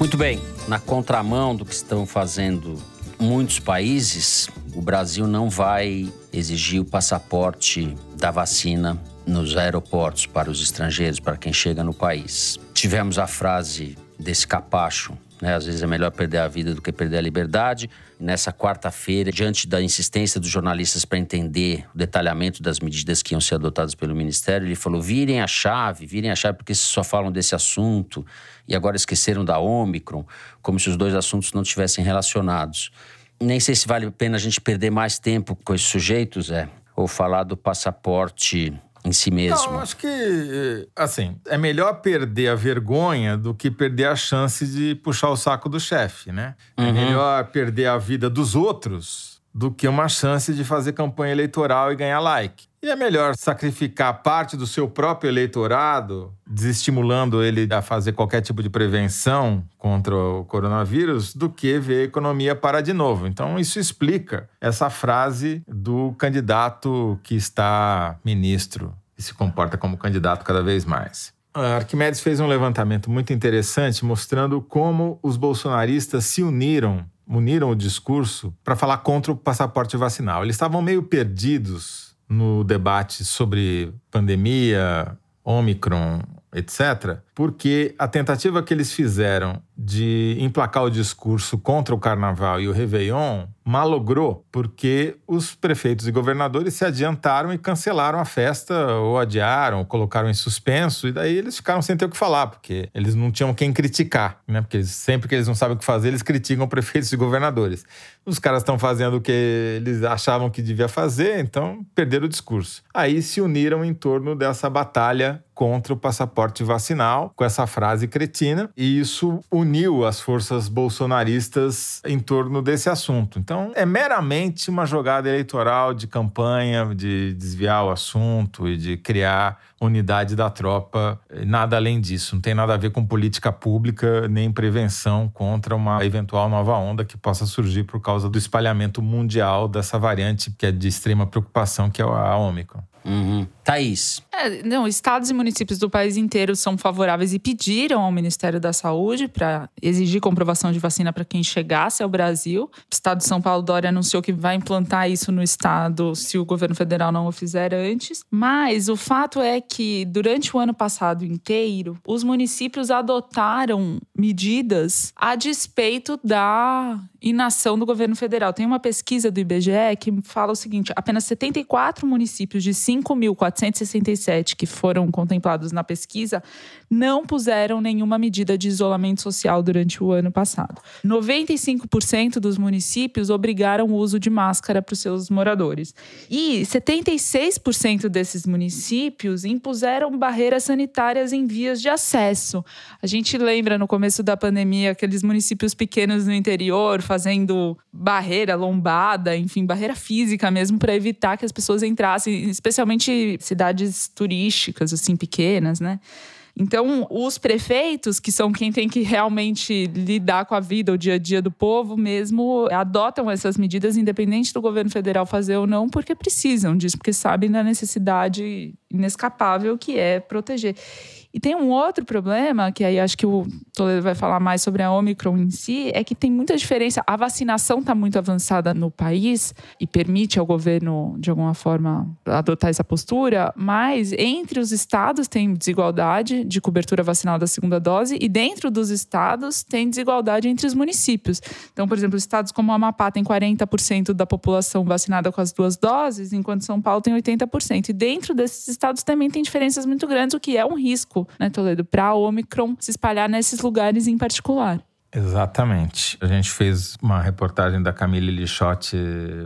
Muito bem, na contramão do que estão fazendo muitos países, o Brasil não vai exigir o passaporte da vacina nos aeroportos para os estrangeiros, para quem chega no país. Tivemos a frase desse capacho, né? Às vezes é melhor perder a vida do que perder a liberdade. Nessa quarta-feira, diante da insistência dos jornalistas para entender o detalhamento das medidas que iam ser adotadas pelo Ministério, ele falou: virem a chave, virem a chave, porque só falam desse assunto e agora esqueceram da Omicron, como se os dois assuntos não tivessem relacionados. Nem sei se vale a pena a gente perder mais tempo com esses sujeitos, é, ou falar do passaporte em si mesmo. Não, acho que, assim, é melhor perder a vergonha do que perder a chance de puxar o saco do chefe, né? É uhum. É melhor perder a vida dos outros do que uma chance de fazer campanha eleitoral e ganhar like. E é melhor sacrificar parte do seu próprio eleitorado, desestimulando ele a fazer qualquer tipo de prevenção contra o coronavírus, do que ver a economia parar de novo. Então, isso explica essa frase do candidato que está ministro e se comporta como candidato cada vez mais. A Arquimedes fez um levantamento muito interessante mostrando como os bolsonaristas se uniram, uniram o discurso para falar contra o passaporte vacinal. Eles estavam meio perdidos no debate sobre pandemia, Omicron, etc., porque a tentativa que eles fizeram de emplacar o discurso contra o carnaval e o Réveillon malogrou, porque os prefeitos e governadores se adiantaram e cancelaram a festa, ou adiaram, ou colocaram em suspenso, e daí eles ficaram sem ter o que falar, porque eles não tinham quem criticar, né? Porque eles, sempre que eles não sabem o que fazer, eles criticam *laughs* prefeitos e governadores. Os caras estão fazendo o que eles achavam que devia fazer, então perderam o discurso. Aí se uniram em torno dessa batalha contra o passaporte vacinal, com essa frase cretina, e isso uniu as forças bolsonaristas em torno desse assunto. Então, é meramente uma jogada eleitoral de campanha, de desviar o assunto e de criar unidade da tropa, nada além disso. Não tem nada a ver com política pública nem prevenção contra uma eventual nova onda que possa surgir por causa do espalhamento mundial dessa variante que é de extrema preocupação, que é a Ômicron. Uhum. Thaís. É, não, estados e municípios do país inteiro são favoráveis e pediram ao Ministério da Saúde para exigir comprovação de vacina para quem chegasse ao Brasil. O estado de São Paulo, Dória anunciou que vai implantar isso no estado se o governo federal não o fizer antes. Mas o fato é que durante o ano passado inteiro, os municípios adotaram medidas a despeito da inação do governo federal. Tem uma pesquisa do IBGE que fala o seguinte: apenas 74 municípios de 5.467 que foram contemplados na pesquisa não puseram nenhuma medida de isolamento social durante o ano passado. 95% dos municípios obrigaram o uso de máscara para os seus moradores. E 76% desses municípios impuseram barreiras sanitárias em vias de acesso. A gente lembra no começo da pandemia aqueles municípios pequenos no interior fazendo barreira, lombada, enfim, barreira física mesmo para evitar que as pessoas entrassem, especialmente cidades turísticas assim pequenas, né? Então, os prefeitos, que são quem tem que realmente lidar com a vida, o dia a dia do povo mesmo, adotam essas medidas, independente do governo federal fazer ou não, porque precisam disso, porque sabem da necessidade inescapável que é proteger. E tem um outro problema, que aí acho que o Toledo vai falar mais sobre a Omicron em si, é que tem muita diferença. A vacinação está muito avançada no país e permite ao governo, de alguma forma, adotar essa postura, mas entre os estados tem desigualdade de cobertura vacinal da segunda dose e dentro dos estados tem desigualdade entre os municípios. Então, por exemplo, estados como Amapá tem 40% da população vacinada com as duas doses, enquanto São Paulo tem 80%. E dentro desses estados também tem diferenças muito grandes, o que é um risco né, Toledo, para a Omicron se espalhar nesses lugares em particular. Exatamente. A gente fez uma reportagem da Camille Lixotti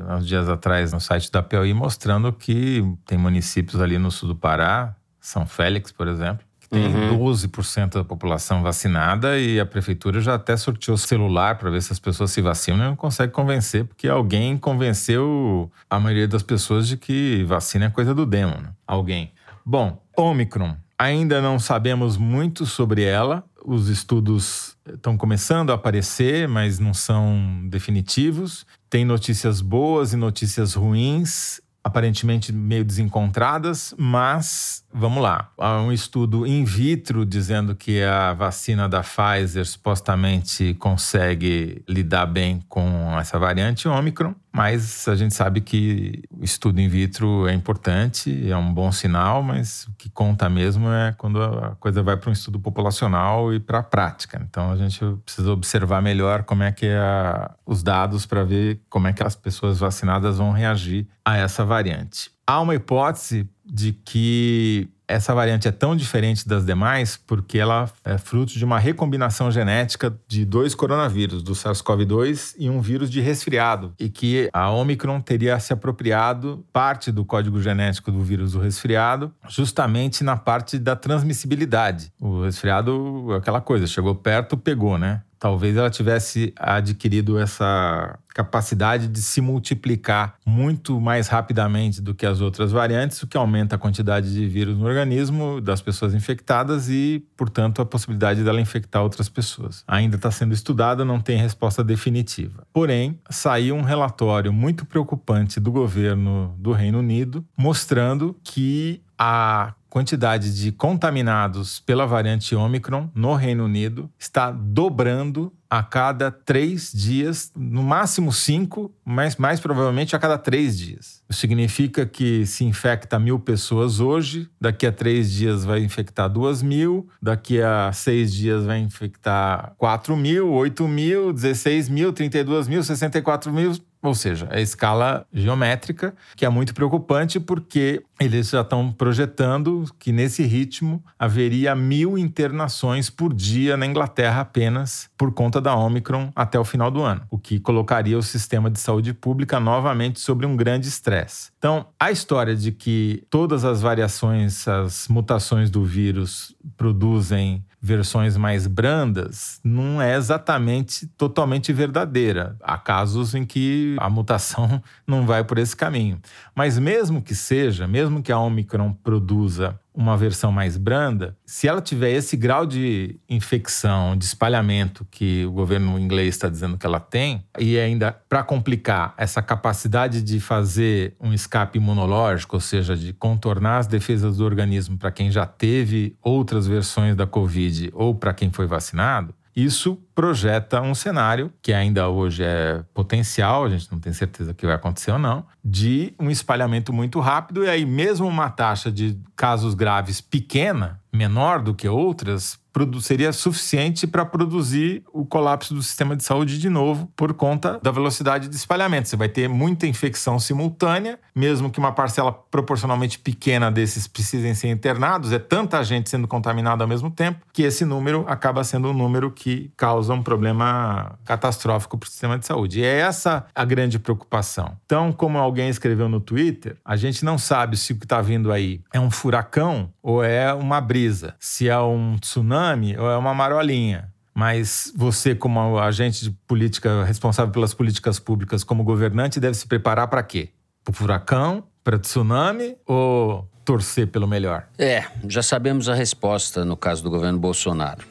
uns dias atrás no site da POI mostrando que tem municípios ali no sul do Pará, São Félix, por exemplo, tem uhum. 12% da população vacinada e a prefeitura já até sorteou celular para ver se as pessoas se vacinam e não consegue convencer, porque alguém convenceu a maioria das pessoas de que vacina é coisa do demo. Né? Alguém. Bom, Omicron. Ainda não sabemos muito sobre ela. Os estudos estão começando a aparecer, mas não são definitivos. Tem notícias boas e notícias ruins, aparentemente meio desencontradas, mas Vamos lá. Há um estudo in vitro dizendo que a vacina da Pfizer supostamente consegue lidar bem com essa variante Omicron, mas a gente sabe que o estudo in vitro é importante, é um bom sinal, mas o que conta mesmo é quando a coisa vai para um estudo populacional e para a prática. Então a gente precisa observar melhor como é que é os dados para ver como é que as pessoas vacinadas vão reagir a essa variante. Há uma hipótese de que essa variante é tão diferente das demais porque ela é fruto de uma recombinação genética de dois coronavírus, do SARS-CoV-2 e um vírus de resfriado, e que a Omicron teria se apropriado parte do código genético do vírus do resfriado, justamente na parte da transmissibilidade. O resfriado, aquela coisa, chegou perto, pegou, né? Talvez ela tivesse adquirido essa capacidade de se multiplicar muito mais rapidamente do que as outras variantes, o que aumenta a quantidade de vírus no organismo das pessoas infectadas e, portanto, a possibilidade dela infectar outras pessoas. Ainda está sendo estudada, não tem resposta definitiva. Porém, saiu um relatório muito preocupante do governo do Reino Unido mostrando que a quantidade de contaminados pela variante Omicron no Reino Unido está dobrando a cada três dias, no máximo cinco, mas mais provavelmente a cada três dias. Isso significa que se infecta mil pessoas hoje, daqui a três dias vai infectar duas mil, daqui a seis dias vai infectar quatro mil, oito mil, dezesseis mil, trinta e duas mil, sessenta e quatro mil, ou seja, a escala geométrica, que é muito preocupante porque eles já estão projetando que nesse ritmo haveria mil internações por dia na Inglaterra apenas por conta da Omicron até o final do ano, o que colocaria o sistema de saúde pública novamente sobre um grande estresse. Então, a história de que todas as variações, as mutações do vírus produzem versões mais brandas não é exatamente totalmente verdadeira. Há casos em que a mutação *laughs* não vai por esse caminho. Mas mesmo que seja, mesmo que a Omicron produza uma versão mais branda, se ela tiver esse grau de infecção, de espalhamento que o governo inglês está dizendo que ela tem, e ainda para complicar essa capacidade de fazer um escape imunológico, ou seja, de contornar as defesas do organismo para quem já teve outras versões da Covid ou para quem foi vacinado, isso projeta um cenário que ainda hoje é potencial, a gente não tem certeza que vai acontecer ou não, de um espalhamento muito rápido e aí mesmo uma taxa de casos graves pequena, menor do que outras, seria suficiente para produzir o colapso do sistema de saúde de novo por conta da velocidade de espalhamento. Você vai ter muita infecção simultânea, mesmo que uma parcela proporcionalmente pequena desses precisem ser internados, é tanta gente sendo contaminada ao mesmo tempo que esse número acaba sendo um número que causa um problema catastrófico para o sistema de saúde. E é essa a grande preocupação. Então, como alguém escreveu no Twitter, a gente não sabe se o que está vindo aí é um furacão ou é uma brisa, se é um tsunami tsunami ou é uma marolinha. Mas você, como agente de política responsável pelas políticas públicas, como governante, deve se preparar para quê? Para furacão? Para tsunami? Ou torcer pelo melhor? É, já sabemos a resposta no caso do governo Bolsonaro.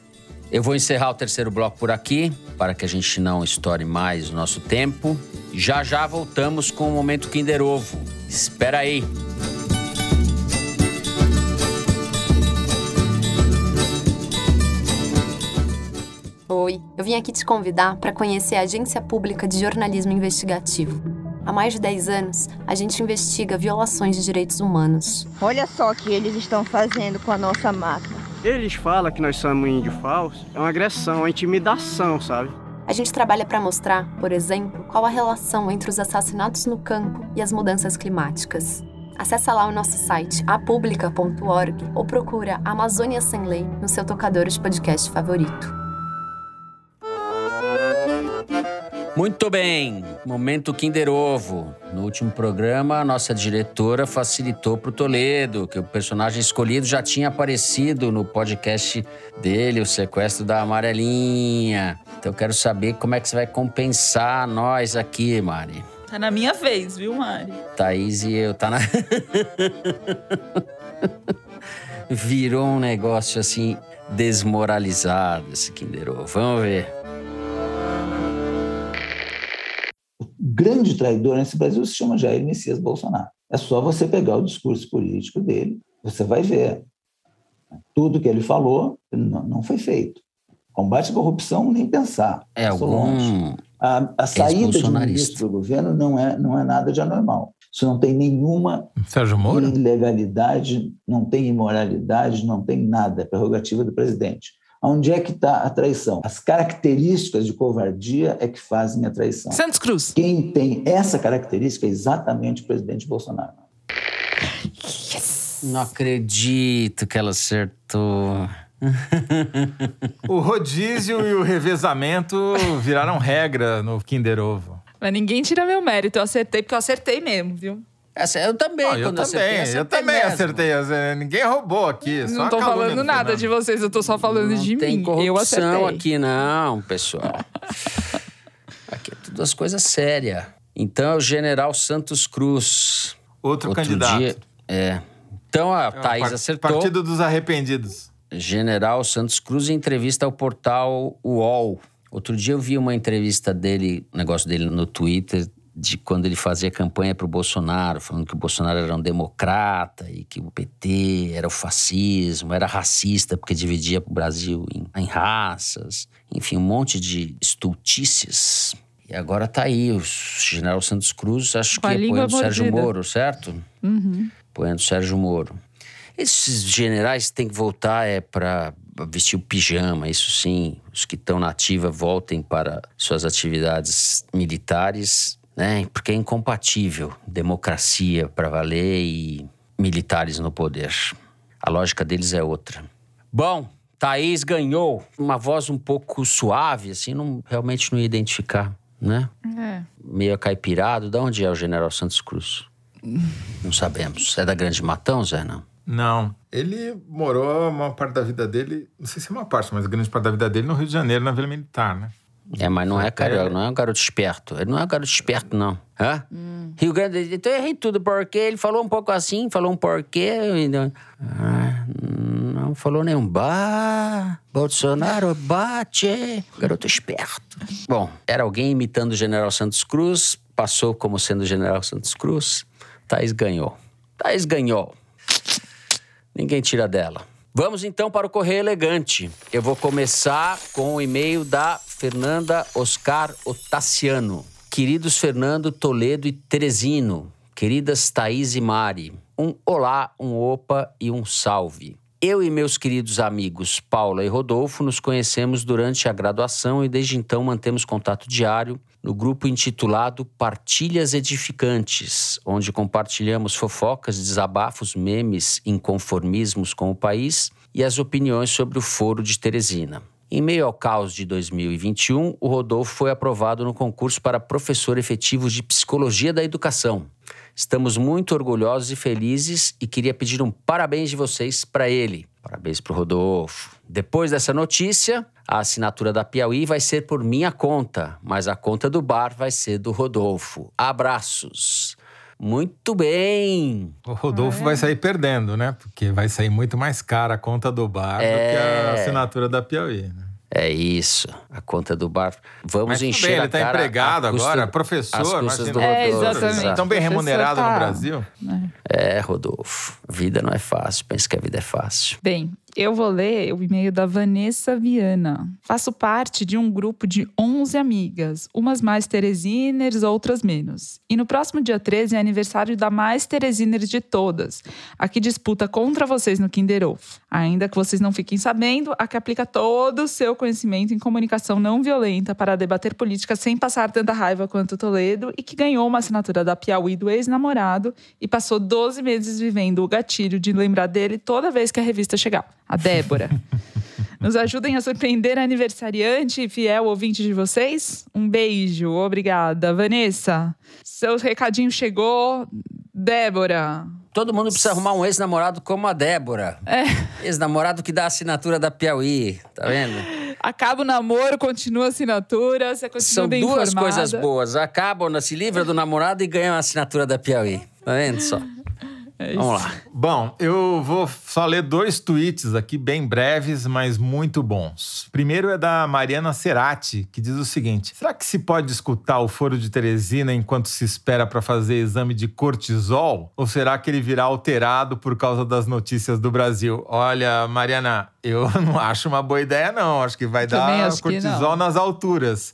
Eu vou encerrar o terceiro bloco por aqui, para que a gente não estoure mais o nosso tempo. Já já voltamos com o Momento Kinder Ovo. Espera aí! Oi, eu vim aqui te convidar para conhecer a Agência Pública de Jornalismo Investigativo. Há mais de 10 anos, a gente investiga violações de direitos humanos. Olha só o que eles estão fazendo com a nossa máquina. Eles falam que nós somos índio falso. É uma agressão, uma intimidação, sabe? A gente trabalha para mostrar, por exemplo, qual a relação entre os assassinatos no campo e as mudanças climáticas. Acesse lá o nosso site apublica.org ou procura Amazônia Sem Lei no seu tocador de podcast favorito. Muito bem, momento Kinder Ovo. No último programa, a nossa diretora facilitou para o Toledo, que o personagem escolhido já tinha aparecido no podcast dele, O Sequestro da Amarelinha. Então eu quero saber como é que você vai compensar nós aqui, Mari. Tá na minha vez, viu, Mari? Thaís e eu, tá na. *laughs* Virou um negócio assim desmoralizado esse Kinder Ovo. Vamos ver. Grande traidor nesse Brasil se chama Jair Messias Bolsonaro. É só você pegar o discurso político dele, você vai ver. Tudo que ele falou não, foi feito. Combate à corrupção, nem pensar. É algum. A, a saída de um ministro do governo não é, não é nada de anormal. Isso não tem nenhuma ilegalidade, não tem imoralidade, não tem nada. É prerrogativa do presidente. Onde é que está a traição? As características de covardia é que fazem a traição. Santos Cruz. Quem tem essa característica é exatamente o presidente Bolsonaro. Yes. Não acredito que ela acertou. *laughs* o rodízio e o revezamento viraram regra no Kinder Ovo. Mas ninguém tira meu mérito. Eu acertei porque eu acertei mesmo, viu? Essa, eu também, eu quando também, acertei, eu também mesmo. acertei. Ninguém roubou aqui. Só não tô falando nada de vocês, eu tô só falando não de tem mim. corrupção Eu acertei. aqui, não, pessoal. *laughs* aqui é tudo as coisas sérias. Então, é o general Santos Cruz. Outro, Outro candidato. Dia, é. Então, a É Thaís par- acertou. Partido dos Arrependidos. General Santos Cruz em entrevista ao portal UOL. Outro dia eu vi uma entrevista dele, um negócio dele no Twitter, de quando ele fazia campanha para o Bolsonaro, falando que o Bolsonaro era um democrata e que o PT era o fascismo, era racista porque dividia o Brasil em, em raças, enfim, um monte de estultícias. E agora tá aí, o general Santos Cruz, acho Com que apoiando o Sérgio. Moro, certo? Uhum. apoiando o Sérgio Moro. Esses generais têm que voltar é para vestir o pijama, isso sim. Os que estão na ativa voltem para suas atividades militares, né? Porque é incompatível democracia para valer e militares no poder. A lógica deles é outra. Bom, Thaís ganhou. Uma voz um pouco suave, assim, não, realmente não ia identificar, né? É. Meio caipirado. De onde é o general Santos Cruz? *laughs* Não sabemos. É da Grande Matão, Zé? Não. Não. Ele morou uma parte da vida dele, não sei se é uma parte, mas grande parte da vida dele no Rio de Janeiro, na Vila Militar, né? É, mas não é, cara, não é um garoto esperto. Ele não é um garoto esperto, não. Hã? Rio Grande, então eu errei tudo, porque ele falou um pouco assim, falou um porquê. e não- Ah, não falou nenhum bah. Bolsonaro bate. Garoto esperto. Bom, era alguém imitando o General Santos Cruz, passou como sendo o General Santos Cruz. Thaís ganhou. Thaís ganhou. Ninguém tira dela. Vamos então para o Correio Elegante. Eu vou começar com o e-mail da Fernanda Oscar Otaciano. Queridos Fernando, Toledo e Teresino, queridas Thaís e Mari, um olá, um opa e um salve. Eu e meus queridos amigos Paula e Rodolfo nos conhecemos durante a graduação e desde então mantemos contato diário no grupo intitulado Partilhas Edificantes, onde compartilhamos fofocas, desabafos, memes, inconformismos com o país e as opiniões sobre o Foro de Teresina. Em meio ao caos de 2021, o Rodolfo foi aprovado no concurso para professor efetivo de Psicologia da Educação. Estamos muito orgulhosos e felizes e queria pedir um parabéns de vocês para ele. Parabéns para o Rodolfo. Depois dessa notícia, a assinatura da Piauí vai ser por minha conta, mas a conta do bar vai ser do Rodolfo. Abraços. Muito bem. O Rodolfo vai sair perdendo, né? Porque vai sair muito mais cara a conta do bar do que É. a assinatura da Piauí. Né? É isso, a conta do bar. Vamos Mas encher bem, a ele tá cara empregado a agora, professor, imagina. do É, exatamente. Tão bem remunerado tá- no Brasil. É, Rodolfo. Vida não é fácil. Pensa que a vida é fácil. Bem, eu vou ler o e-mail da Vanessa Viana. Faço parte de um grupo de 11 amigas, umas mais teresiners, outras menos. E no próximo dia 13 é aniversário da mais teresiner de todas, a que disputa contra vocês no Kinder. Ainda que vocês não fiquem sabendo, a que aplica todo o seu conhecimento em comunicação não violenta para debater política sem passar tanta raiva quanto Toledo e que ganhou uma assinatura da Piauí do ex-namorado e passou 12 meses vivendo o gatilho de lembrar dele toda vez que a revista chegar. A Débora. *laughs* Nos ajudem a surpreender a aniversariante e fiel ouvinte de vocês? Um beijo, obrigada. Vanessa, seu recadinho chegou. Débora. Todo mundo precisa arrumar um ex-namorado como a Débora. É. Ex-namorado que dá a assinatura da Piauí. Tá vendo? Acaba o namoro, continua a assinatura, você continua São bem duas informada. coisas boas. Acabam, se livra do namorado e ganha a assinatura da Piauí. Tá vendo só? É Vamos lá. Bom, eu vou só ler dois tweets aqui, bem breves, mas muito bons. Primeiro é da Mariana Cerati, que diz o seguinte: Será que se pode escutar o foro de Teresina enquanto se espera para fazer exame de cortisol? Ou será que ele virá alterado por causa das notícias do Brasil? Olha, Mariana, eu *laughs* não acho uma boa ideia, não. Acho que vai Também dar cortisol nas alturas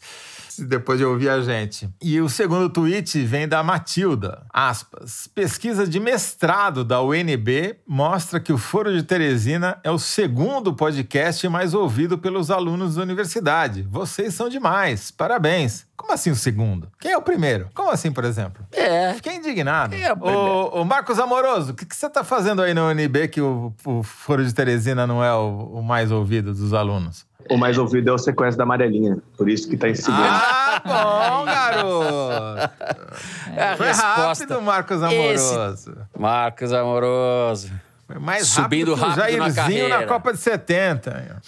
depois de ouvir a gente. E o segundo tweet vem da Matilda. Aspas. Pesquisa de mestrado da UNB mostra que o Foro de Teresina é o segundo podcast mais ouvido pelos alunos da universidade. Vocês são demais. Parabéns. Como assim o segundo? Quem é o primeiro? Como assim, por exemplo? É. Fiquei indignado. Quem é o primeiro? Ô, ô, Marcos Amoroso, o que, que você tá fazendo aí na UNB que o, o Foro de Teresina não é o, o mais ouvido dos alunos? O mais ouvido é o sequência da amarelinha. Por isso que tá em segundo. Ah, bom, garoto! É Foi resposta. rápido, Marcos Amoroso. Esse... Marcos Amoroso. Foi mais Subindo rápido, rápido na carreira. na Copa de 70.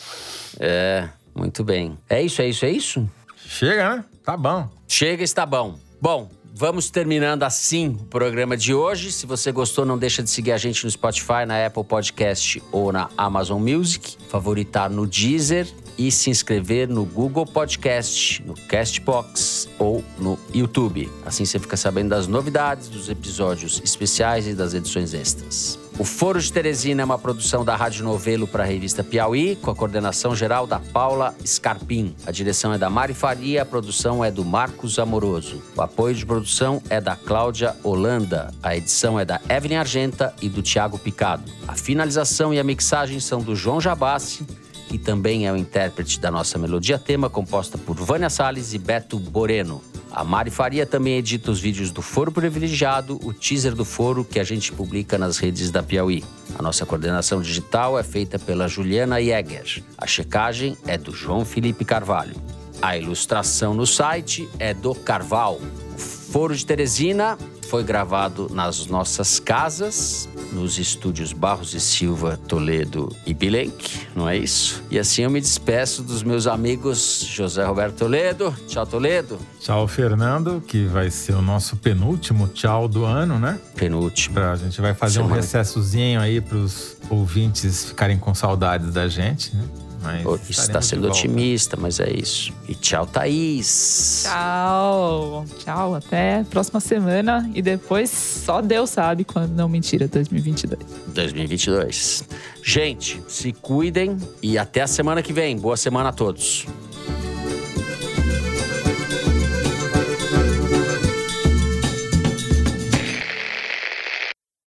É, muito bem. É isso, é isso, é isso? Chega, né? Tá bom. Chega, está bom. Bom, Vamos terminando assim o programa de hoje. Se você gostou, não deixa de seguir a gente no Spotify, na Apple Podcast ou na Amazon Music, favoritar no Deezer e se inscrever no Google Podcast, no Castbox ou no YouTube. Assim você fica sabendo das novidades, dos episódios especiais e das edições extras. O Foro de Teresina é uma produção da Rádio Novelo para a revista Piauí, com a coordenação geral da Paula Scarpim. A direção é da Mari Faria, a produção é do Marcos Amoroso. O apoio de produção é da Cláudia Holanda. A edição é da Evelyn Argenta e do Tiago Picado. A finalização e a mixagem são do João Jabassi que também é o intérprete da nossa melodia tema, composta por Vânia Salles e Beto Boreno. A Mari Faria também edita os vídeos do Foro Privilegiado, o teaser do Foro que a gente publica nas redes da Piauí. A nossa coordenação digital é feita pela Juliana Jäger. A checagem é do João Felipe Carvalho. A ilustração no site é do Carval. Foro de Teresina foi gravado nas nossas casas, nos estúdios Barros e Silva, Toledo e Bilenque, não é isso? E assim eu me despeço dos meus amigos José Roberto Toledo. Tchau, Toledo. Tchau, Fernando, que vai ser o nosso penúltimo tchau do ano, né? Penúltimo. Pra, a gente vai fazer Semana. um recessozinho aí para os ouvintes ficarem com saudades da gente, né? Mas está sendo otimista, mas é isso. E tchau, Thaís. Tchau. Tchau, até próxima semana. E depois só Deus sabe quando. Não, mentira, 2022. 2022. Gente, se cuidem e até a semana que vem. Boa semana a todos.